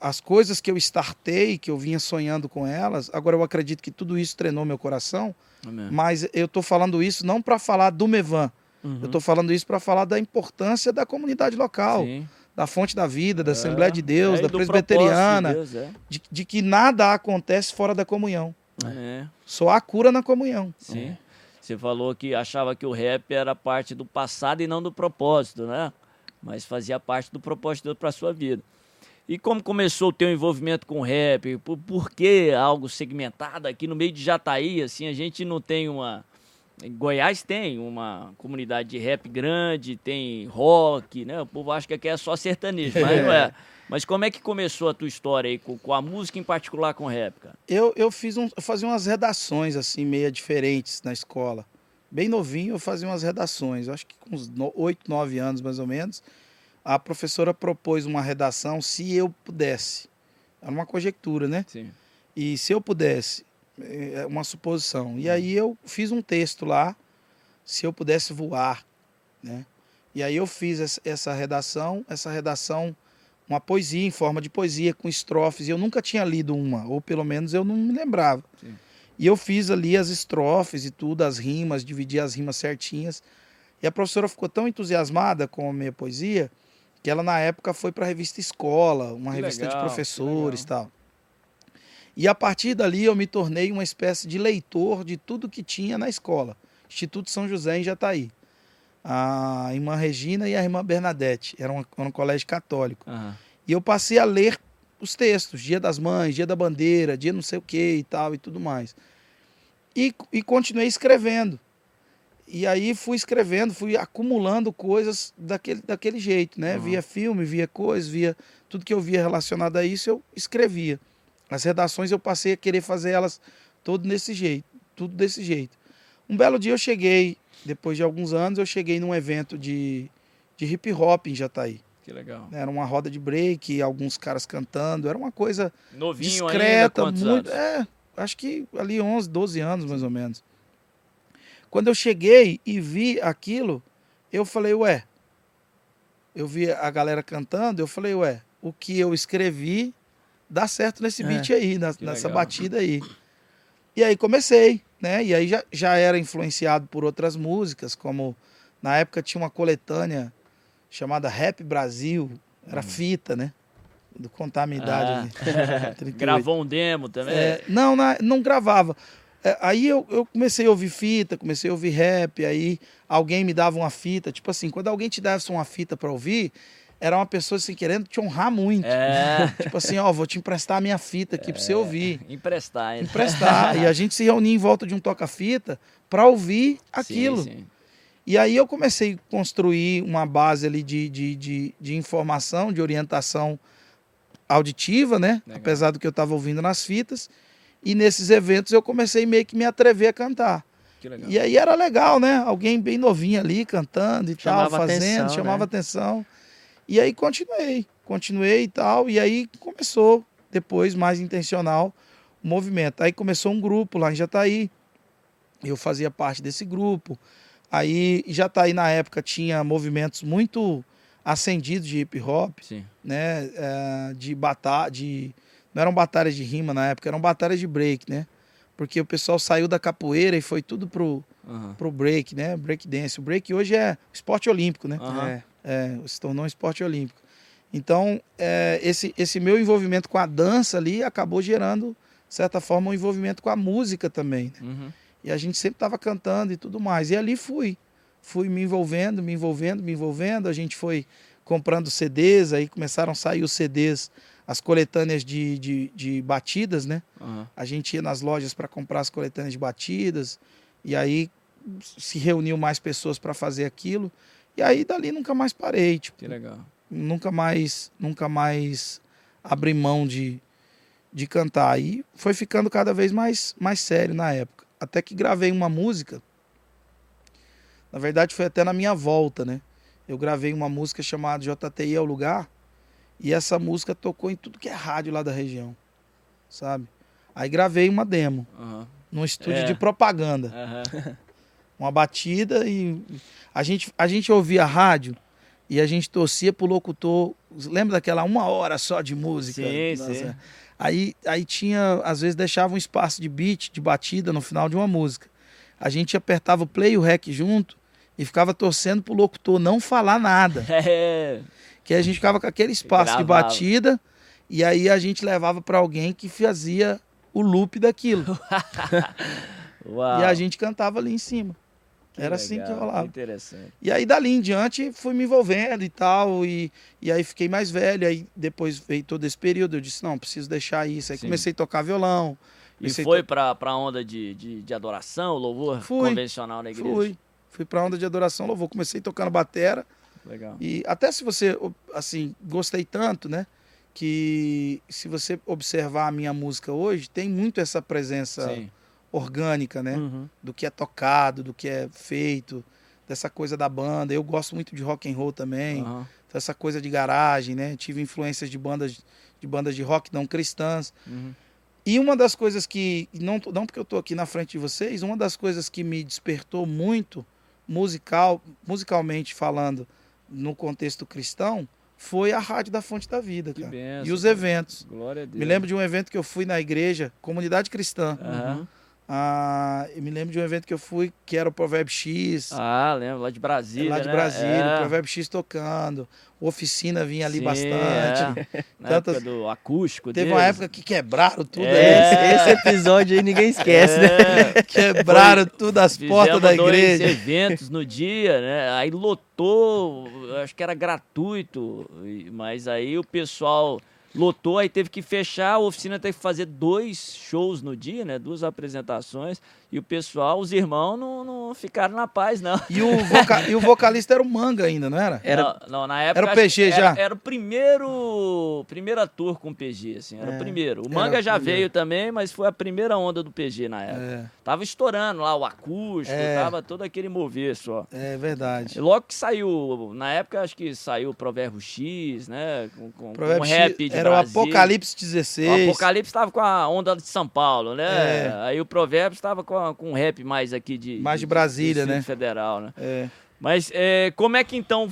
as coisas que eu startei, que eu vinha sonhando com elas, agora eu acredito que tudo isso treinou meu coração, Amém. mas eu tô falando isso não para falar do Mevan, Uhum. eu tô falando isso para falar da importância da comunidade local, Sim. da fonte da vida, da É, Assembleia de Deus, é, da presbiteriana, de Deus, é. de, de que nada acontece fora da comunhão. É. Só há cura na comunhão. Sim. Você falou que achava que o rap era parte do passado e não do propósito, né? Mas fazia parte do propósito para sua vida. E como começou o teu envolvimento com o rap? Por, por que algo segmentado aqui no meio de Jataí? Assim, a gente não tem uma... Em Goiás tem uma comunidade de rap grande, tem rock, né? O povo acha que aqui é só sertanejo, mas não é. Mas como é que começou a tua história aí com, com a música, em particular com o rap, cara? Eu, eu, fiz um, eu fazia umas redações assim, meio diferentes na escola. Bem novinho, eu fazia umas redações. Acho que com uns 8, 9 anos mais ou menos, a professora propôs uma redação se eu pudesse. Era uma conjectura, né? Sim. E se eu pudesse, é uma suposição. E aí eu fiz um texto lá, se eu pudesse voar, né? E aí eu fiz essa- essa redação, essa redação, uma poesia em forma de poesia com estrofes. E eu nunca tinha lido uma, ou pelo menos eu não me lembrava. Sim. E eu fiz ali as estrofes e tudo, as rimas, dividi as rimas certinhas. E a professora ficou tão entusiasmada com a minha poesia que ela na época foi para a revista Escola, uma Que revista legal, de professores e tal. E a partir dali eu me tornei uma espécie de leitor de tudo que tinha na escola. Instituto São José em Jataí. A irmã Regina e a irmã Bernadette. Era um, era um colégio católico. Aham. E eu passei a ler os textos, Dia das Mães, Dia da Bandeira, Dia não sei o que e tal e tudo mais. E, e continuei escrevendo. E aí fui escrevendo, fui acumulando coisas daquele, daquele jeito, né? Uhum. Via filme, via coisas, via tudo que eu via relacionado a isso, eu escrevia. As redações eu passei a querer fazer elas todo nesse jeito, tudo desse jeito. Um belo dia eu cheguei, depois de alguns anos, eu cheguei num evento de, de hip hop em Jataí. Que legal. Era uma roda de break, alguns caras cantando, era uma coisa Novinho discreta, ainda, muito, é, acho que ali 11, 12 anos mais ou menos. Quando eu cheguei e vi aquilo, eu falei, ué, eu vi a galera cantando, eu falei, ué, o que eu escrevi dá certo nesse É. beat aí, na- nessa legal. batida aí. E aí comecei, né? E aí já, já era influenciado por outras músicas, como na época tinha uma coletânea chamada Rap Brasil, era fita, né? Do contar a minha idade. Ah. aqui. 38. Gravou um demo também? É, não, na- não gravava. É, aí eu, eu comecei a ouvir fita, comecei a ouvir rap, aí alguém me dava uma fita. Tipo assim, quando alguém te desse uma fita pra ouvir, era uma pessoa assim, querendo te honrar muito. É, Tipo assim, ó, vou te emprestar a minha fita aqui pra você ouvir. emprestar ainda. Emprestar. e a gente se reunia em volta de um toca-fita pra ouvir aquilo. Sim, sim. E aí eu comecei a construir uma base ali de, de, de, de informação, de orientação auditiva, né? Legal. Apesar do que eu estava ouvindo nas fitas. E nesses eventos eu comecei meio que me atrever a cantar. Que legal. E aí era legal, né? Alguém bem novinho ali cantando e Chamava tal, fazendo, atenção, chamava né? atenção. E aí continuei, continuei e tal. E aí começou, depois, mais intencional, o movimento. Aí começou um grupo lá em Jataí. Eu fazia parte desse grupo. Aí Jataí, na época, tinha movimentos muito acendidos de hip hop, Sim. né? É, de batalha, de não eram batalhas de rima na época, eram batalhas de break, né? Porque o pessoal saiu da capoeira e foi tudo pro, Aham. pro break, né? Break dance. O break hoje é esporte olímpico, né? Aham. É. É, se tornou um esporte olímpico. Então, é, esse, esse meu envolvimento com a dança ali acabou gerando, de certa forma, um envolvimento com a música também. né? Uhum. E a gente sempre estava cantando e tudo mais. E ali fui. Fui me envolvendo, me envolvendo, me envolvendo. A gente foi comprando CDs, aí começaram a sair os CDs, as coletâneas de, de, de batidas, né? Aham. A gente ia nas lojas para comprar as coletâneas de batidas. E aí se reuniu mais pessoas para fazer aquilo. E aí dali nunca mais parei, tipo, Que legal. nunca mais, nunca mais abri mão de, de cantar. E foi ficando cada vez mais, mais sério na época. Até que gravei uma música. Na verdade, foi até na minha volta, né? Eu gravei uma música chamada JTI é o Lugar. E essa música tocou em tudo que é rádio lá da região, sabe? Aí gravei uma demo, Aham. num estúdio É. de propaganda Aham. uma batida e a gente, a gente ouvia rádio e a gente torcia pro locutor. Lembra daquela uma hora só de música? Sim, Nossa. sim. Aí, aí tinha, às vezes deixava um espaço de beat, de batida no final de uma música. A gente apertava o play e o rec junto e ficava torcendo pro locutor não falar nada. É. Que a gente ficava com aquele espaço de Gravava. batida e aí a gente levava para alguém que fazia o loop daquilo. E a gente cantava ali em cima. Que Era assim que legal, rolava. Interessante. E aí dali em diante fui me envolvendo e tal, e, e aí fiquei mais velho, aí depois veio todo esse período, eu disse, não, preciso deixar isso. Aí Sim. comecei a tocar violão. E foi to- pra, pra onda de, de, de adoração, louvor Fui. convencional na igreja? Fui, fui pra onda de adoração, louvor, comecei tocando batera, Legal. e até se você, assim, gostei tanto, né, que se você observar a minha música hoje, tem muito essa presença Sim. Orgânica, né, Uhum. do que é tocado, do que é feito, dessa coisa da banda. Eu gosto muito de rock and roll também. Então, essa coisa de garagem, né? Tive influências de bandas de bandas de rock não cristãs. Uhum. E uma das coisas que não não porque eu tô aqui na frente de vocês, uma das coisas que me despertou muito musical, musicalmente falando, no contexto cristão, foi a rádio da Fonte da Vida, Que cara. benção, e os cara. eventos. Glória a Deus. Me lembro de um evento que eu fui na igreja, comunidade cristã. Aham. Ah, eu me lembro de um evento que eu fui que era o Provérbio X. Ah, lembro, lá de Brasília. lá de né? Brasília, É. o Provérbio X tocando. Oficina vinha ali Sim, bastante. é. Tantas- época do acústico Teve deles. uma época que quebraram tudo É. Esse, episódio aí ninguém esquece, né? ali. Quebraram tudo as portas da igreja. eventos no dia, né? Aí lotou, acho que era gratuito, mas aí o pessoal lotou, aí teve que fechar, a oficina teve que fazer dois shows no dia, né? Duas apresentações. E o pessoal, os irmãos, não, não ficaram na paz, não. E o, voca e o vocalista era o Manga ainda, não era? era não, não na época. Era o PG já? Era, era, o primeiro. Primeira tour com o PG, assim. Era é, o primeiro. O Manga já primeiro. veio também, mas foi a primeira onda do PG na época. É. Tava estourando lá o acústico, é. tava todo aquele mover só. É verdade. E logo que saiu, na época acho que saiu o Provérbio X, né? Com, com, Provérbio com rap X, de Era Brasil. o Apocalipse 16. O Apocalipse tava com a onda de São Paulo, né? É. Aí o Provérbio estava com, com rap mais aqui de. Mais de Brasília, de né? Federal, né? É. Mas é, como é que então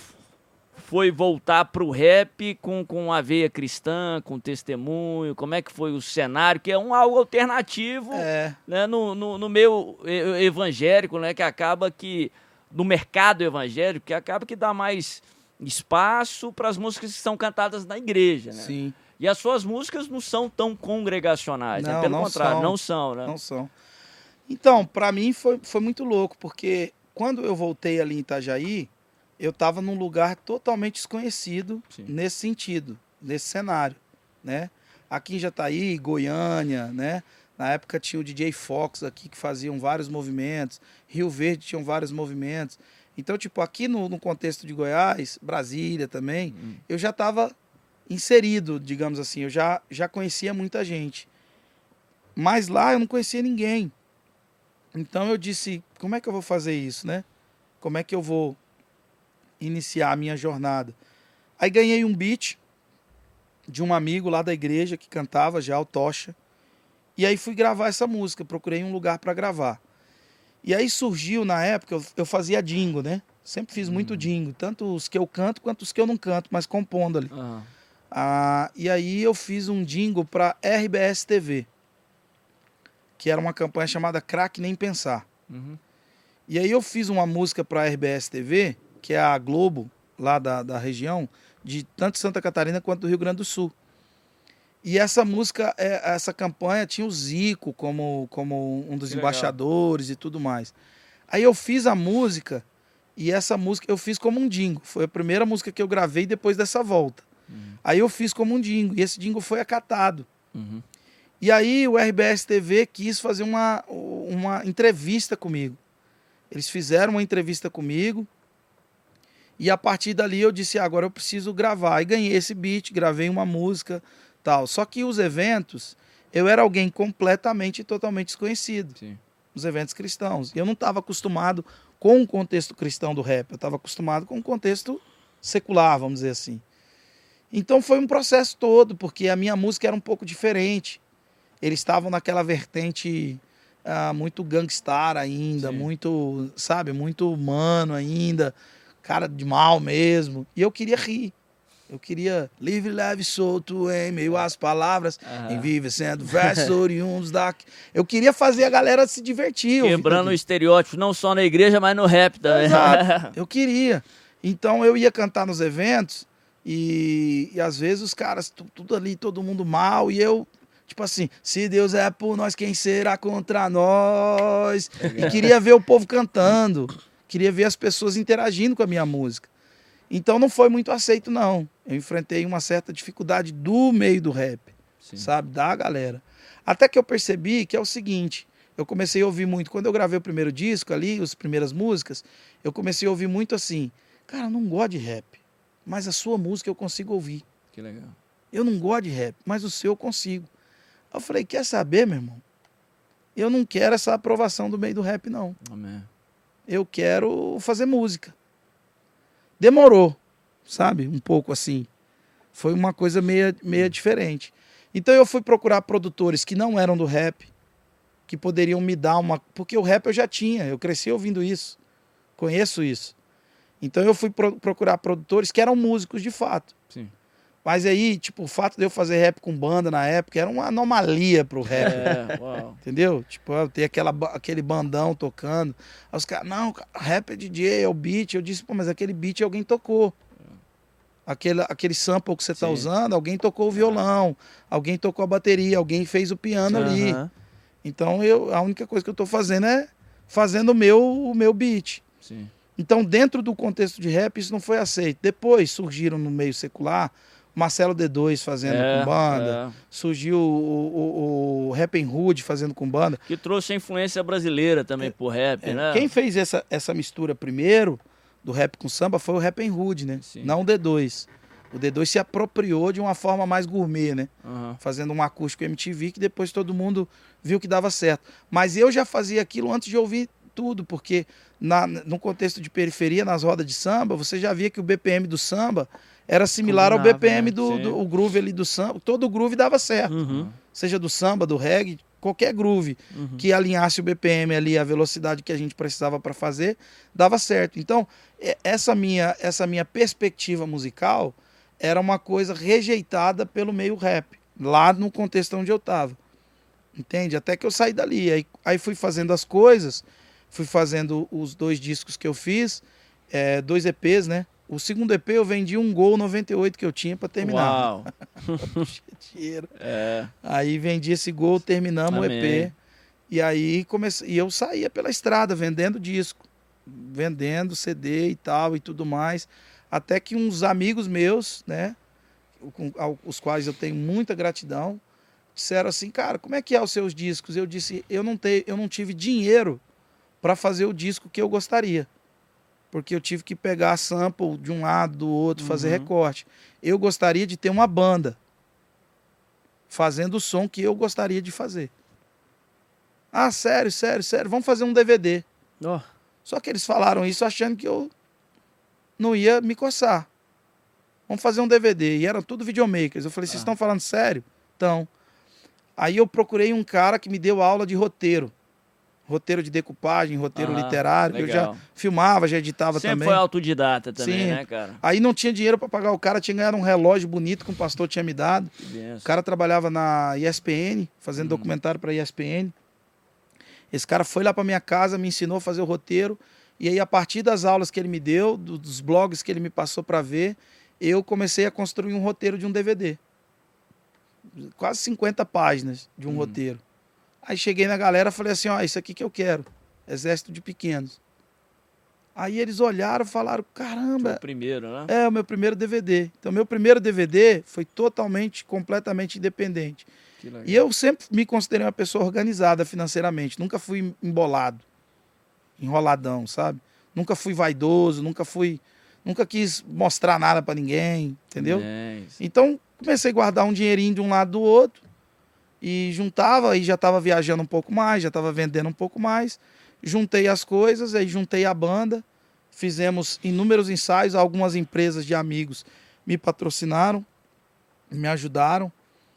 foi voltar para o rap com, com a veia cristã, com testemunho? Como é que foi o cenário? Que é um algo alternativo é. né, no, no, no meio evangélico, né? Que acaba que. No mercado evangélico, que acaba que dá mais espaço para as músicas que são cantadas na igreja, né? Sim. E as suas músicas não são tão congregacionais, né? não, né? Pelo não contrário, são. não são, né? Não são. Então, para mim foi, foi muito louco, porque quando eu voltei ali em Itajaí, eu estava num lugar totalmente desconhecido Sim. nesse sentido, nesse cenário, né? Aqui em Jataí, Goiânia, né? Na época tinha o DJ Fox aqui que faziam vários movimentos, Rio Verde tinham vários movimentos. Então, tipo, aqui no, no contexto de Goiás, Brasília também, hum. eu já estava inserido, digamos assim, eu já, já conhecia muita gente. Mas lá eu não conhecia ninguém. Então eu disse, como é que eu vou fazer isso, né? Como é que eu vou iniciar a minha jornada? Aí ganhei um beat de um amigo lá da igreja que cantava já, o Tocha. E aí fui gravar essa música, procurei um lugar para gravar. E aí surgiu na época, eu, eu fazia dingo, né? Sempre fiz muito uhum. dingo, tanto os que eu canto quanto os que eu não canto, mas compondo ali. Uhum. Ah, e aí eu fiz um dingo para RBS TV que era uma campanha chamada Crack Nem Pensar. Uhum. E aí eu fiz uma música para RBS TV, que é a Globo, lá da, da região, de tanto Santa Catarina quanto do Rio Grande do Sul. E essa música, é, essa campanha tinha o Zico como, como um dos que embaixadores legal. e tudo mais. Aí eu fiz a música, e essa música eu fiz como um dingo. Foi a primeira música que eu gravei depois dessa volta. Uhum. Aí eu fiz como um dingo, e esse dingo foi acatado. Uhum. E aí o RBS TV quis fazer uma, uma entrevista comigo. Eles fizeram uma entrevista comigo. E a partir dali eu disse, ah, agora eu preciso gravar. E ganhei esse beat, gravei uma música, tal. Só que os eventos, eu era alguém completamente e totalmente desconhecido. Sim. Os eventos cristãos. E eu não estava acostumado com o contexto cristão do rap. Eu estava acostumado com o contexto secular, vamos dizer assim. Então foi um processo todo, porque a minha música era um pouco diferente eles estavam naquela vertente ah, muito gangstar ainda, Sim. muito, sabe, muito humano ainda, cara de mal mesmo. E eu queria rir. Eu queria livre, leve, solto, em meio às palavras, uhum. em vive sendo versos oriundos da. Eu queria fazer a galera se divertir. Quebrando o estereótipo, não só na igreja, mas no rap também. Exato. eu queria. Então eu ia cantar nos eventos e, e às vezes os caras, tudo ali, todo mundo mal, e eu Tipo assim, se Deus é por nós, quem será contra nós? E queria ver o povo cantando, queria ver as pessoas interagindo com a minha música. Então não foi muito aceito, não. Eu enfrentei uma certa dificuldade do meio do rap, Sim. sabe? Da galera. Até que eu percebi que é o seguinte: eu comecei a ouvir muito. Quando eu gravei o primeiro disco ali, as primeiras músicas, eu comecei a ouvir muito assim. Cara, eu não gosto de rap, mas a sua música eu consigo ouvir. Que legal. Eu não gosto de rap, mas o seu eu consigo. Eu falei, quer saber, meu irmão? Eu não quero essa aprovação do meio do rap, não. Amém. Eu quero fazer música. Demorou, sabe? Um pouco assim. Foi uma coisa meia, meia diferente. Então eu fui procurar produtores que não eram do rap, que poderiam me dar uma. Porque o rap eu já tinha, eu cresci ouvindo isso. Conheço isso. Então eu fui pro procurar produtores que eram músicos de fato. Sim. Mas aí, tipo, o fato de eu fazer rap com banda na época era uma anomalia pro rap. É, uau. Entendeu? Tipo, eu ter aquela, aquele bandão tocando. Aí os caras, não, rap é DJ, é o beat. Eu disse, pô, mas aquele beat alguém tocou. Aquele, aquele sample que você tá Sim. usando, alguém tocou o violão, alguém tocou a bateria, alguém fez o piano uhum. ali. Então eu, a única coisa que eu tô fazendo é fazendo o meu, o meu beat. Sim. Então, dentro do contexto de rap, isso não foi aceito. Depois surgiram no meio secular Marcelo D2 fazendo é, com banda. É. Surgiu o, o, o, Rap and Hood fazendo com banda. Que trouxe a influência brasileira também é, pro rap, é, né? Quem fez essa, essa mistura primeiro do rap com samba foi o Rap and Hood, né? Sim. Não o D2. O D2 se apropriou de uma forma mais gourmet, né? Uhum. Fazendo um acústico MTV que depois todo mundo viu que dava certo. Mas eu já fazia aquilo antes de ouvir tudo, porque na, no contexto de periferia, nas rodas de samba, você já via que o BPM do samba era similar Combinava, ao BPM né? do, do o groove ali do samba. Todo o groove dava certo. Uhum. Seja do samba, do reggae, qualquer groove uhum. que alinhasse o BPM ali, a velocidade que a gente precisava para fazer, dava certo. Então, essa minha, essa minha perspectiva musical era uma coisa rejeitada pelo meio rap, lá no contexto onde eu estava. Entende? Até que eu saí dali. Aí, aí fui fazendo as coisas, fui fazendo os dois discos que eu fiz, é, dois EPs, né? O segundo EP eu vendi um Gol 98 que eu tinha para terminar. Uau! dinheiro. É. Aí vendi esse Gol, terminamos Amém. o EP. E aí comecei, e eu saía pela estrada vendendo disco, vendendo CD e tal e tudo mais, até que uns amigos meus, né, com os quais eu tenho muita gratidão, disseram assim, cara, como é que é os seus discos? Eu disse, eu não tenho, eu não tive dinheiro para fazer o disco que eu gostaria. Porque eu tive que pegar sample de um lado, do outro, uhum. fazer recorte. Eu gostaria de ter uma banda fazendo o som que eu gostaria de fazer. Ah, sério, sério, sério, vamos fazer um DVD. Oh. Só que eles falaram isso achando que eu não ia me coçar. Vamos fazer um DVD. E eram tudo videomakers. Eu falei, vocês ah. estão falando sério? Então. Aí eu procurei um cara que me deu aula de roteiro. Roteiro de decupagem, roteiro ah, literário. Legal. Eu já filmava, já editava Sempre também. foi autodidata também, Sim. né, cara? Aí não tinha dinheiro para pagar o cara, tinha ganhado um relógio bonito que um pastor tinha me dado. O cara trabalhava na ESPN, fazendo hum. documentário para ESPN. Esse cara foi lá para minha casa, me ensinou a fazer o roteiro. E aí, a partir das aulas que ele me deu, dos blogs que ele me passou para ver, eu comecei a construir um roteiro de um DVD quase 50 páginas de um hum. roteiro. Aí cheguei na galera falei assim, ó, isso aqui que eu quero. Exército de Pequenos. Aí eles olharam e falaram, caramba. Foi o primeiro, né? É, o meu primeiro DVD. Então, meu primeiro DVD foi totalmente, completamente independente. E eu sempre me considerei uma pessoa organizada financeiramente. Nunca fui embolado, enroladão, sabe? Nunca fui vaidoso, nunca fui. Nunca quis mostrar nada para ninguém, entendeu? É então, Comecei a guardar um dinheirinho de um lado do outro e juntava, e já estava viajando um pouco mais, já estava vendendo um pouco mais. Juntei as coisas, aí juntei a banda, fizemos inúmeros ensaios, algumas empresas de amigos me patrocinaram, me ajudaram.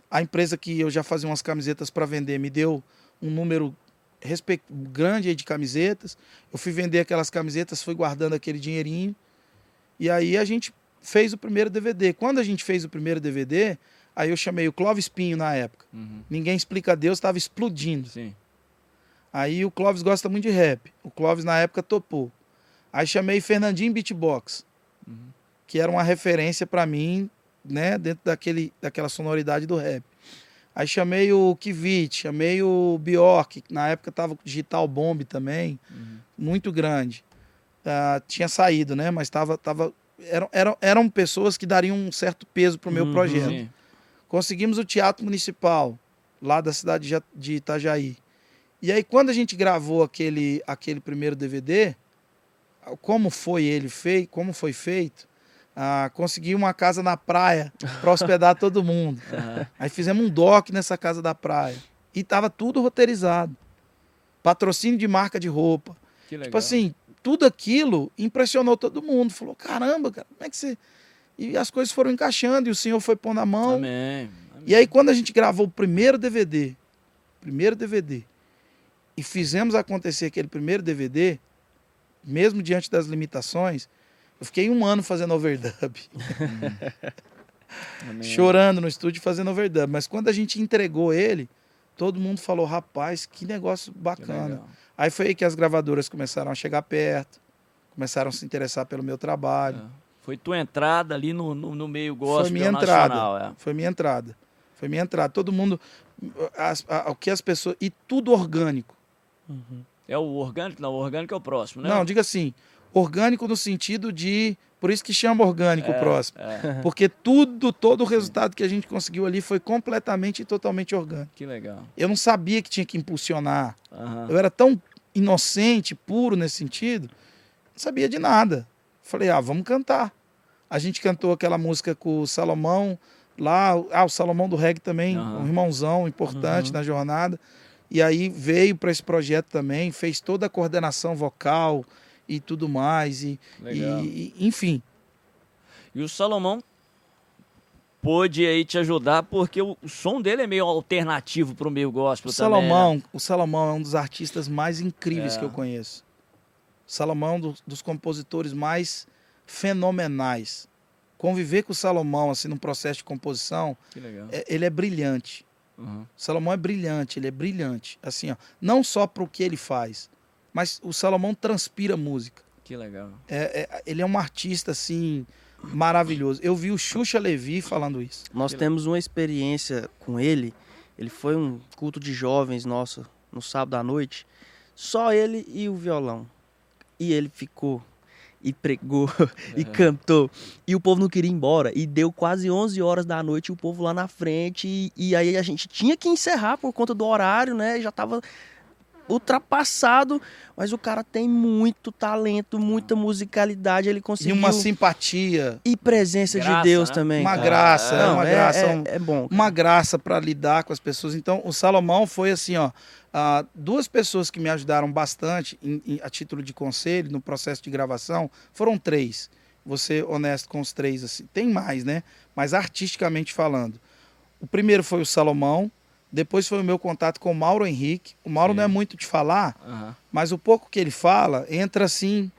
A empresa que eu já fazia umas camisetas para vender me deu um número grande de camisetas. Eu fui vender aquelas camisetas, fui guardando aquele dinheirinho. E aí a gente fez o primeiro DVD. Quando a gente fez o primeiro DVD, aí eu chamei o Clóvis Pinho na época. Uhum. Ninguém explica Deus, estava explodindo. Sim. Aí o Clóvis gosta muito de rap. O Clóvis na época topou. Aí chamei Fernandinho Beatbox, uhum. que era uma referência para mim, né, dentro daquele, daquela sonoridade do rap. Aí chamei o Kivit, chamei o Bjork, que na época tava com Digital Bomb também, uhum. muito grande. Uh, tinha saído, né, mas tava, tava eram, eram, eram pessoas que dariam um certo peso para o meu uhum, projeto. Sim. Conseguimos o Teatro Municipal, lá da cidade de Itajaí. E aí, quando a gente gravou aquele, aquele primeiro DVD, como foi ele feito, como foi feito, ah, consegui uma casa na praia para hospedar todo mundo. Uhum. Aí fizemos um doc nessa casa da praia. E tava tudo roteirizado. Patrocínio de marca de roupa. Tipo assim, tudo aquilo impressionou todo mundo. Falou: caramba, cara, como é que você. E as coisas foram encaixando e o Senhor foi pondo a mão. Amém. Amém. E aí, quando a gente gravou o primeiro DVD, primeiro DVD, e fizemos acontecer aquele primeiro DVD, mesmo diante das limitações, eu fiquei um ano fazendo overdub. Chorando no estúdio fazendo overdub. Mas quando a gente entregou ele, todo mundo falou: rapaz, que negócio bacana. Que Aí foi aí que as gravadoras começaram a chegar perto, começaram a se interessar pelo meu trabalho. É. Foi tua entrada ali no, no, no meio gospel foi minha nacional, entrada. É. Foi minha entrada. Foi minha entrada. Todo mundo, as, a, o que as pessoas e tudo orgânico. Uhum. É o orgânico, não, o orgânico é o próximo, né? Não, diga assim, orgânico no sentido de Por isso que chama orgânico É, o próximo. é. Porque tudo, todo o resultado que a gente conseguiu ali foi completamente e totalmente orgânico. Que legal. Eu não sabia que tinha que impulsionar. Aham. Eu era tão inocente, puro nesse sentido, não sabia de nada. Falei, ah, vamos cantar. A gente cantou aquela música com o Salomão, lá, ah, o Salomão do reggae também, Aham. um irmãozão importante na jornada. E aí veio para esse projeto também, fez toda a coordenação vocal e tudo mais. E, e- e- enfim, E o Salomão pôde aí te ajudar porque o, o som dele é meio alternativo pro meio gospel o também. né? Salomão, o Salomão é um dos artistas mais incríveis É. que eu conheço. O Salomão é um dos, dos compositores mais fenomenais. Conviver com o Salomão assim num processo de composição, Que legal. é- ele é brilhante. Uhum. O Salomão é brilhante, ele é brilhante. Assim, ó, não só para o que ele faz, mas o Salomão transpira música. Que legal. É- é- ele é um artista assim maravilhoso. Eu vi o Xuxa Levi falando isso. Nós Que temos uma experiência com ele. Ele foi um culto de jovens nosso no sábado à noite. Só ele e o violão. E ele ficou e pregou e cantou. E o povo não queria ir embora. E deu quase 11 horas da noite o povo lá na frente. E, e aí a gente tinha que encerrar por conta do horário, né? Já tava ultrapassado. Mas o cara tem muito talento, muita musicalidade. Ele E conseguiu. uma simpatia, E presença Graça, de Deus né? também. uma cara. graça, é Não, uma é, graça. é- um- é bom. uma graça para lidar com as pessoas. Então, o Salomão foi assim, ó, ah, duas pessoas que me ajudaram bastante em- em- a título de conselho no processo de gravação foram três. Vou ser honesto com os três assim. Tem mais, né? Mas artisticamente falando, o primeiro foi o Salomão. Depois foi o meu contato com o Mauro Henrique. O Mauro Sim. não é muito de falar, mas o pouco que ele fala entra assim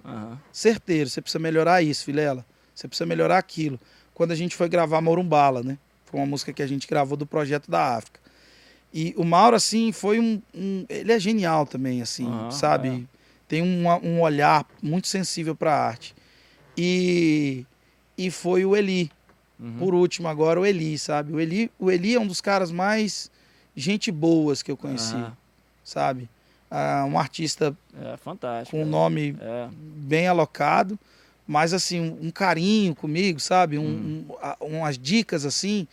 certeiro, você precisa melhorar isso, Vilela. Você precisa melhorar aquilo. Quando a gente foi gravar Morumbala, né? Foi uma música que a gente gravou do projeto da África. E o Mauro, assim, foi um. um- ele é genial também, assim, sabe? é. Tem um, um olhar muito sensível para a arte. E, e foi o Eli. Uhum. Por último, agora, o Eli, sabe? O Eli, o Eli é um dos caras mais gente boas que eu conheci, sabe? Ah, um artista É fantástico. com um nome É. bem alocado, mas assim, um, um carinho comigo, sabe? Um, Hum. um- umas dicas assim,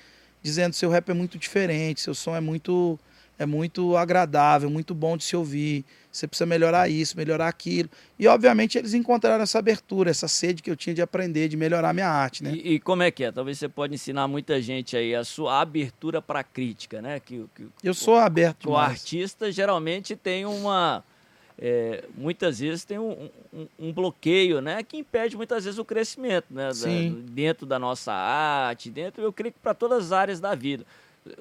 dizendo seu rap é muito diferente, seu som é muito é muito agradável, muito bom de se ouvir. Você precisa melhorar isso, melhorar aquilo. E obviamente eles encontraram essa abertura, essa sede que eu tinha de aprender, de melhorar minha arte, né? E, e como é que é? Talvez você pode ensinar muita gente aí a sua abertura para crítica, né? Que, o- que, o- Eu sou aberto o demais. artista geralmente tem uma. é, muitas vezes tem um, um- um bloqueio, né? Que impede muitas vezes o crescimento, né? da- dentro da nossa arte, dentro, eu creio que para todas as áreas da vida.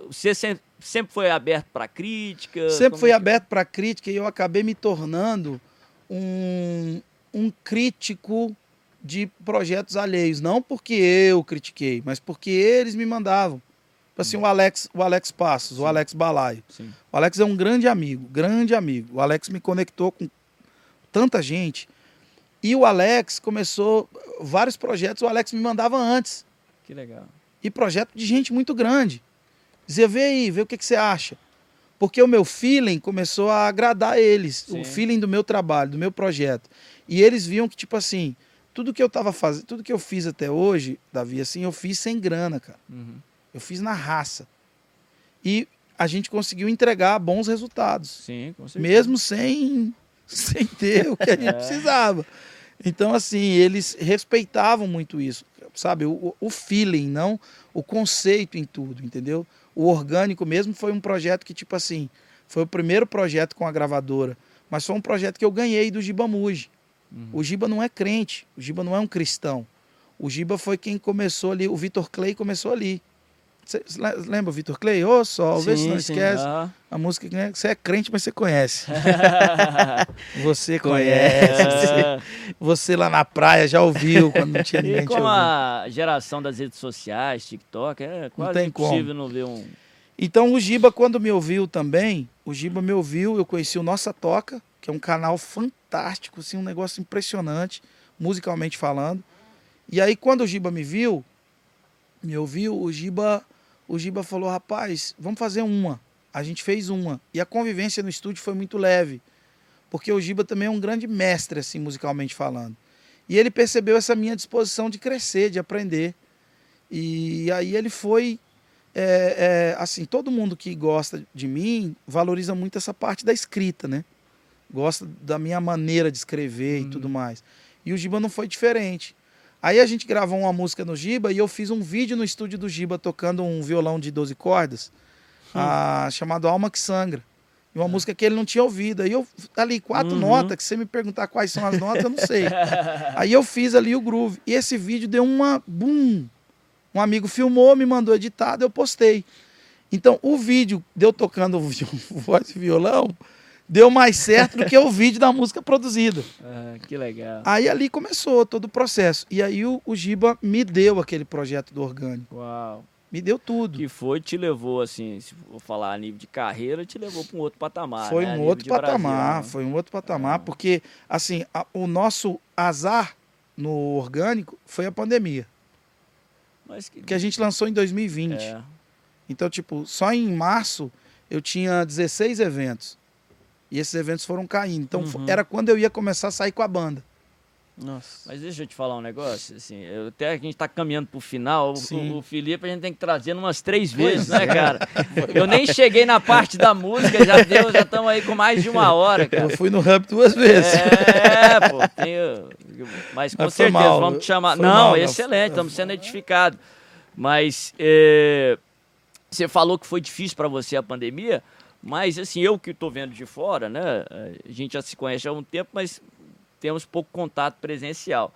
Você sempre, sempre foi aberto para crítica? Sempre fui é aberto para crítica e eu acabei me tornando um, um crítico de projetos alheios. Não porque eu critiquei, mas porque eles me mandavam. Tipo assim, o Alex, o Alex Passos, o Alex Balaio. Sim. O Alex é um grande amigo, grande amigo. O Alex me conectou com tanta gente. E o Alex começou vários projetos, o Alex me mandava antes Que legal. e projeto de gente muito grande. Dizia, vê aí, vê o que, que você acha. Porque o meu feeling começou a agradar eles, Sim. o feeling do meu trabalho, do meu projeto. E eles viam que, tipo assim, tudo que eu tava fazendo, tudo que eu fiz até hoje, Davi, assim, eu fiz sem grana, cara. Uhum. Eu fiz na raça. E a gente conseguiu entregar bons resultados Sim, com certeza. mesmo sem, sem ter o que a gente É. precisava. Então, assim, eles respeitavam muito isso, sabe? O, o feeling, não o conceito em tudo, entendeu? O orgânico mesmo foi um projeto que, tipo assim, foi o primeiro projeto com a gravadora, mas foi um projeto que eu ganhei do Giba Muji. Uhum. O Giba não é crente, o Giba não é um cristão. O Giba foi quem começou ali, o Vitor Clay começou ali. Você lembra o Vitor Clay? Ô, sol, vê se Sim, não sim. esquece. A música que né, você é crente, mas você conhece. Você conhece. Você lá na praia já ouviu quando não tinha ninguém E com a geração das redes sociais, TikTok, é quase tem como. impossível não ver um. Então o Giba, quando me ouviu também, o Giba me ouviu, eu conheci o Nossa Toca, que é um canal fantástico, assim, um negócio impressionante, musicalmente falando. E aí quando o Giba me viu, me ouviu, o Giba, o Giba falou, rapaz, vamos fazer uma. A gente fez uma. E a convivência no estúdio foi muito leve. Porque o Giba também é um grande mestre, assim, musicalmente falando. E ele percebeu essa minha disposição de crescer, de aprender. E aí ele foi. É, é, assim, todo mundo que gosta de mim valoriza muito essa parte da escrita, né? Gosta da minha maneira de escrever hum. e tudo mais. E o Giba não foi diferente. Aí a gente gravou uma música no Giba e eu fiz um vídeo no estúdio do Giba tocando um violão de 12 cordas, hum. a, chamado Alma que Sangra. E uma é. música que ele não tinha ouvido. Aí eu, ali, quatro uhum. notas, que você me perguntar quais são as notas, eu não sei. Aí eu fiz ali o groove. E esse vídeo deu uma boom. Um amigo filmou, me mandou editado, eu postei. Então, o vídeo de eu tocando voz e violão deu mais certo do que o vídeo da música produzida. Ah, que legal. Aí ali começou todo o processo. E aí o, o Giba me deu aquele projeto do orgânico. Uau me deu tudo. Que foi, te levou, assim, se for falar a nível de carreira, te levou para um outro patamar. Foi né? um outro patamar, Brasil, né? foi um outro patamar, é. porque, assim, a, o nosso azar no orgânico foi a pandemia. Mas que... que a gente lançou em 2020. É. Então, tipo, só em março eu tinha 16 eventos. E esses eventos foram caindo. Então, uhum. era quando eu ia começar a sair com a banda. Nossa. Mas deixa eu te falar um negócio, assim, eu, até a gente está caminhando para o final, o, o, Felipe a gente tem que trazer umas três vezes, né, é. cara? Eu nem cheguei na parte da música, já deu, já estamos aí com mais de uma hora, cara. Eu fui no Hub duas vezes. É, pô, tenho, mas com mas certeza, mal, vamos te chamar. Não, mal, excelente, estamos sendo edificados. Mas é, você falou que foi difícil para você a pandemia, mas assim, eu que estou vendo de fora, né, a gente já se conhece há um tempo, mas temos pouco contato presencial.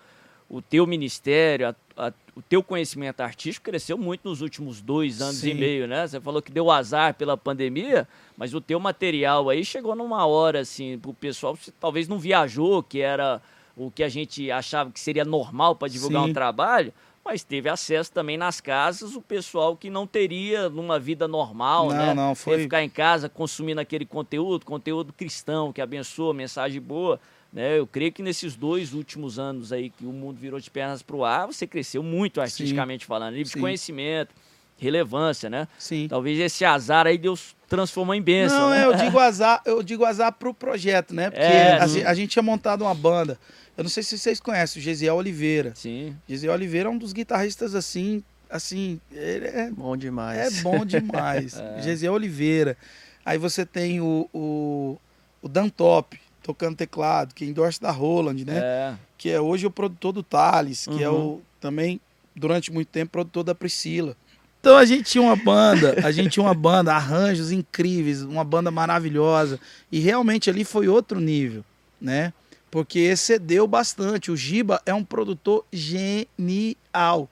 O teu ministério, a, a, o teu conhecimento artístico cresceu muito nos últimos dois anos Sim. e meio, né? Você falou que deu azar pela pandemia, mas o teu material aí chegou numa hora, assim, o pessoal talvez não viajou, que era o que a gente achava que seria normal para divulgar Sim. um trabalho, mas teve acesso também nas casas o pessoal que não teria numa vida normal, não, né? Não, foi... ficar em casa consumindo aquele conteúdo, conteúdo cristão que abençoa, mensagem boa. Né? Eu creio que nesses dois últimos anos aí que o mundo virou de pernas para o ar, você cresceu muito artisticamente Sim. falando, nível Sim. de conhecimento, relevância, né? Sim. Talvez esse azar aí Deus transformou em bênção. Não, né? É, eu digo azar, eu digo azar pro projeto, né? Porque é, a, a, gente tinha montado uma banda. Eu não sei se vocês conhecem o Gesiel Oliveira. Sim. Gesiel Oliveira é um dos guitarristas assim, assim, ele é bom demais. É bom demais. é. Gesiel Oliveira. Aí você tem o, o, o Dan Top, tocando teclado, que é endorse da Roland, né? É. Que é hoje o produtor do Thales, que uhum. é o uhum. também, durante muito tempo, produtor da Priscila. Então a gente tinha uma banda, a gente tinha uma banda, arranjos incríveis, uma banda maravilhosa. E realmente ali foi outro nível, né? Porque excedeu bastante. O Giba é um produtor genial.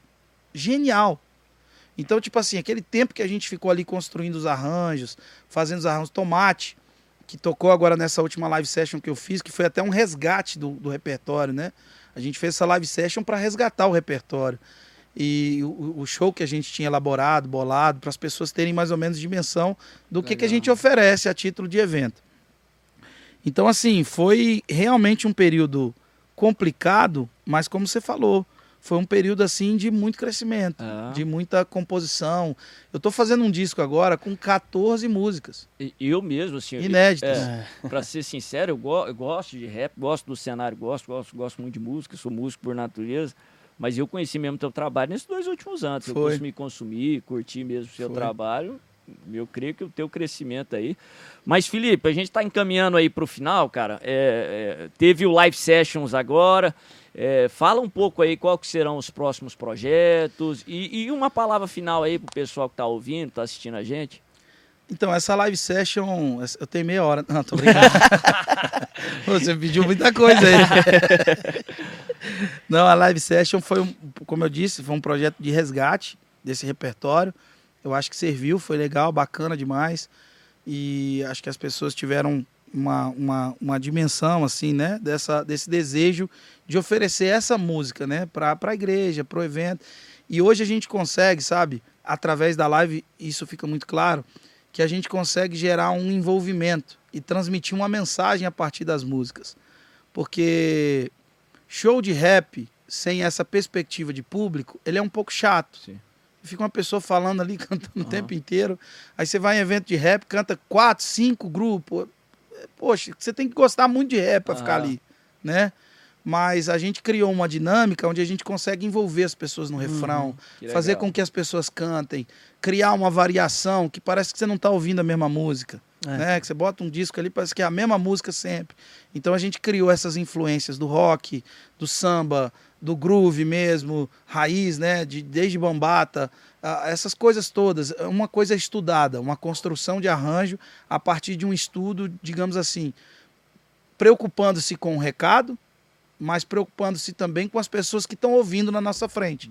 Genial. Então, tipo assim, aquele tempo que a gente ficou ali construindo os arranjos, fazendo os arranjos, tomate que tocou agora nessa última live session que eu fiz, que foi até um resgate do, do repertório, né? A gente fez essa live session para resgatar o repertório. E o, o, show que a gente tinha elaborado, bolado, para as pessoas terem mais ou menos dimensão do que, que a gente oferece a título de evento. Então, assim, foi realmente um período complicado, mas como você falou, foi um período assim de muito crescimento, é. de muita composição. Eu estou fazendo um disco agora com 14 músicas. Eu mesmo, assim. Inéditas. É, Para ser sincero, eu, go eu, gosto de rap, gosto do cenário, gosto, gosto, gosto muito de música, sou músico por natureza. Mas eu conheci mesmo teu trabalho nesses dois últimos anos. Foi. Eu consumi consumir, curti mesmo o seu Foi. trabalho. Eu creio que o teu crescimento aí. Mas, Felipe, a gente está encaminhando aí para o final, cara. É, é, teve o live sessions agora. É, fala um pouco aí qual que serão os próximos projetos e, e uma palavra final aí pro pessoal que está ouvindo, está assistindo a gente. Então, essa live session, eu tenho meia hora. Não, tô brincando. Você pediu muita coisa aí. Não, a live session foi, como eu disse, foi um projeto de resgate desse repertório. Eu acho que serviu, foi legal, bacana demais. E acho que as pessoas tiveram uma, uma, uma dimensão assim, né, dessa, desse desejo de oferecer essa música, né, para a igreja, para o evento. E hoje a gente consegue, sabe, através da live, isso fica muito claro, que a gente consegue gerar um envolvimento e transmitir uma mensagem a partir das músicas. Porque show de rap sem essa perspectiva de público, ele é um pouco chato. Sim. Fica uma pessoa falando ali, cantando uhum. o tempo inteiro. Aí você vai em evento de rap, canta quatro, cinco grupos poxa, você tem que gostar muito de rap para ficar ali, né? Mas a gente criou uma dinâmica onde a gente consegue envolver as pessoas no refrão, Que fazer com que as pessoas cantem, criar uma variação que parece que você não está ouvindo a mesma música. É. Né? Que você bota um disco ali, parece que é a mesma música sempre. Então a gente criou essas influências do rock, do samba, do groove mesmo, raiz, né? De, desde bambata, ah, essas coisas todas. Uma coisa estudada, uma construção de arranjo a partir de um estudo, digamos assim, preocupando-se com o recado, mas preocupando-se também com as pessoas que estão ouvindo na nossa frente.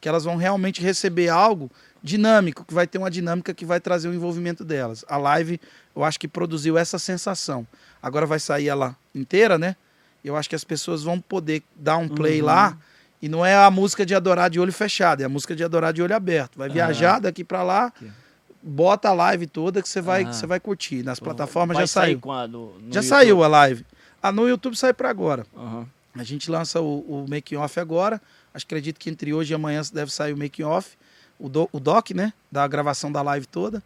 Que elas vão realmente receber algo dinâmico, que vai ter uma dinâmica que vai trazer o envolvimento delas. A live, eu acho que produziu essa sensação. Agora vai sair ela inteira, né? Eu acho que as pessoas vão poder dar um play Uhum. lá. E não é a música de adorar de olho fechado, é a música de adorar de olho aberto. Vai viajar daqui para lá, bota a live toda que você vai, que você vai curtir. Nas plataformas Vai já saiu. quando? No Já YouTube? saiu a live. Ah, no YouTube sai para agora. Aham. A gente lança o, o making off agora. Acho que acredito que entre hoje e amanhã deve sair o making off, o, do, o doc, né, da gravação da live toda.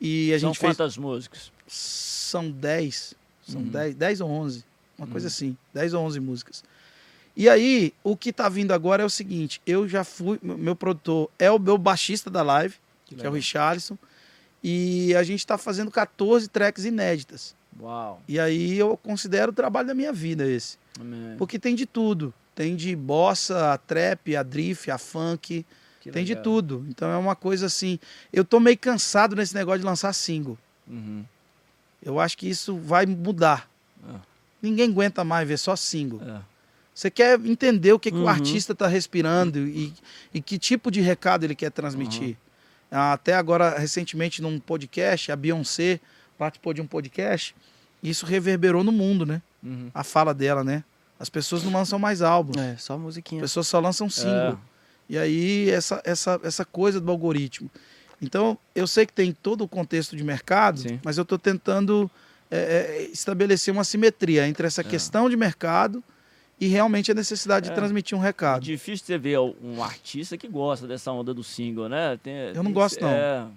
E a São gente fez quantas músicas? são 10, são Uhum. 10, 10 ou 11, uma coisa Uhum. assim, 10 ou 11 músicas. E aí, o que tá vindo agora é o seguinte, eu já fui, meu produtor é o meu baixista da live, que, é o. Richarlison, e a gente tá fazendo 14 tracks inéditas. Uau. E aí eu considero o trabalho da minha vida esse. Amém. Porque tem de tudo. Tem de bossa, a trap, a drift, a funk, Que tem de legal. tudo. Então é uma coisa assim. Eu tô meio cansado nesse negócio de lançar single. Uhum. Eu acho que isso vai mudar. Ah. Ninguém aguenta mais ver só single. É. Você quer entender o que, que o Uhum. artista está respirando e, e que tipo de recado ele quer transmitir. Ah, Até agora, recentemente, num podcast, a Beyoncé participou de um podcast. Isso reverberou no mundo, né? Uhum. A fala dela, né? As pessoas não lançam mais álbuns. É, só As musiquinha. pessoas só lançam single. É. E aí, essa, essa, essa coisa do algoritmo. Então, eu sei que tem todo o contexto de mercado, Sim. mas eu estou tentando é, é, estabelecer uma simetria entre essa É. questão de mercado e realmente a necessidade É. de transmitir um É recado. difícil você ver um artista que gosta dessa onda do single, né? Tem- Eu tem não que gosto, não.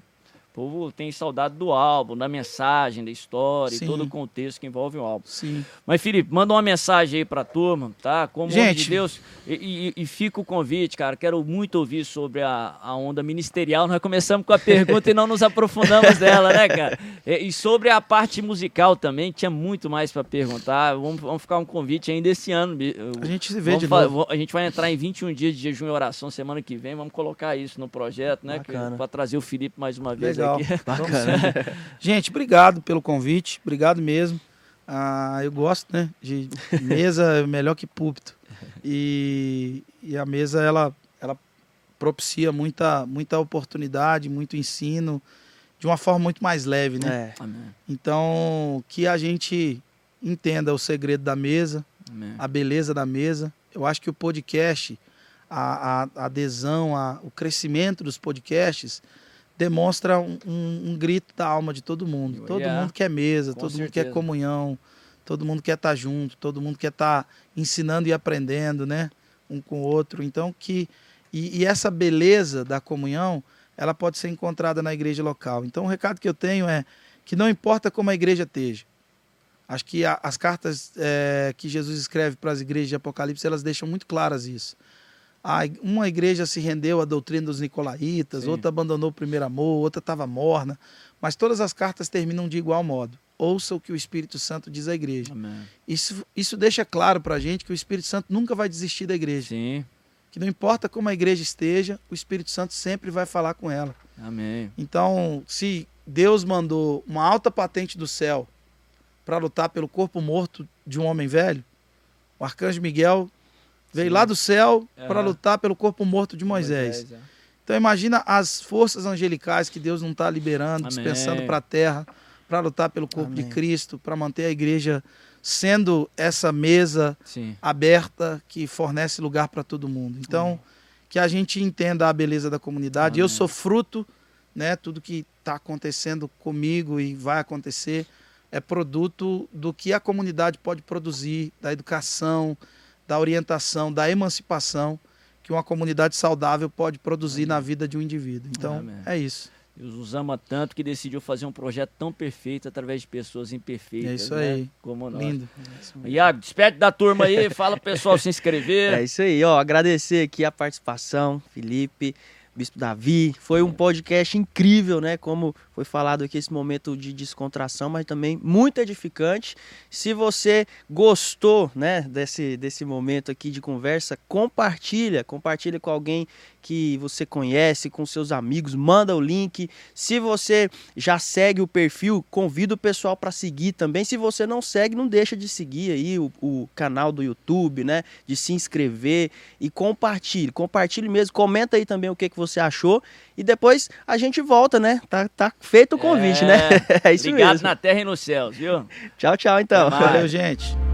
É, o povo tem saudade do álbum, da mensagem, da história Sim. e todo o contexto que envolve o álbum. Sim. Mas, Felipe, manda uma mensagem aí pra turma, tá? Como homem Gente. de Deus. E, e- e fica o convite, cara. Quero muito ouvir sobre a, a onda ministerial. Nós começamos com a pergunta e não nos aprofundamos dela, né, cara? E, e sobre a parte musical também, tinha muito mais pra perguntar. Vamos, vamos ficar um convite ainda esse ano. A gente se vê Vamos de novo. vo- A gente vai entrar em 21 dias de jejum e oração semana que vem. Vamos colocar isso no projeto, né? Para trazer o Felipe mais uma vez Legal. Aqui. Bacana. Gente, obrigado pelo convite. Obrigado mesmo. Ah, eu gosto, né? De mesa é melhor que púlpito. E, e a mesa, ela, ela propicia muita, muita oportunidade, muito ensino, de uma forma muito mais leve, né? É. Então, que a gente entenda o segredo da mesa, Amém. a beleza da mesa. Eu acho que o podcast, a, a- a adesão, a- o crescimento dos podcasts demonstra um, um- um grito da alma de todo mundo. Todo yeah. mundo quer mesa, Com todo mundo certeza. quer comunhão, todo mundo quer estar junto, todo mundo quer estar ensinando e aprendendo, né? Um com o outro. Então, que. E, e essa beleza da comunhão, ela pode ser encontrada na igreja local. Então, o recado que eu tenho é que não importa como a igreja esteja. Acho que a- as cartas é, que Jesus escreve para as igrejas de Apocalipse, elas deixam muito claras isso. A uma igreja se rendeu à doutrina dos nicolaítas, Sim. outra abandonou o primeiro amor, outra estava morna, mas todas as cartas terminam de igual modo. Ouça o que o Espírito Santo diz à igreja. Amém. Isso, isso deixa claro para a gente que o Espírito Santo nunca vai desistir da igreja. Sim. Que não importa como a igreja esteja, o Espírito Santo sempre vai falar com ela. Amém. Então, se Deus mandou uma alta patente do céu para lutar pelo corpo morto de um homem velho, o arcanjo Miguel veio Sim. lá do céu para lutar pelo corpo morto de Moisés. é. Então imagina as forças angelicais que Deus não está liberando, Amém. dispensando para a terra, para lutar pelo corpo de Amém. Cristo, para manter a igreja sendo essa mesa Sim. aberta que fornece lugar para todo mundo. Então, que a gente entenda a beleza da comunidade. Eu Amém. sou fruto, né? Tudo que está acontecendo comigo e vai acontecer é produto do que a comunidade pode produzir, da educação, da orientação, da emancipação que uma comunidade saudável pode produzir na vida de um indivíduo. Então, Amém. é isso. Deus nos ama tanto que decidiu fazer um projeto tão perfeito através de pessoas imperfeitas. É isso né? aí. Como nós. Lindo. Iago, despede da turma aí, fala pro pessoal se inscrever. É isso aí, ó. Agradecer aqui a participação, Felipe, Bispo Davi. Foi um podcast incrível, né? Como foi falado aqui, esse momento de descontração, mas também muito edificante. Se você gostou, né, desse, desse momento aqui de conversa, compartilha, compartilha com alguém que você conhece, com seus amigos, manda o link. Se você já segue o perfil, convida o pessoal para seguir também. Se você não segue, não deixa de seguir aí o, o, canal do YouTube, né? De se inscrever e compartilhe. Compartilhe mesmo, comenta aí também o que, que você achou. E depois a gente volta, né? Tá, tá feito o convite, é, né? É isso ligado mesmo. na terra e nos céus, viu? Tchau, tchau, então. Valeu, gente.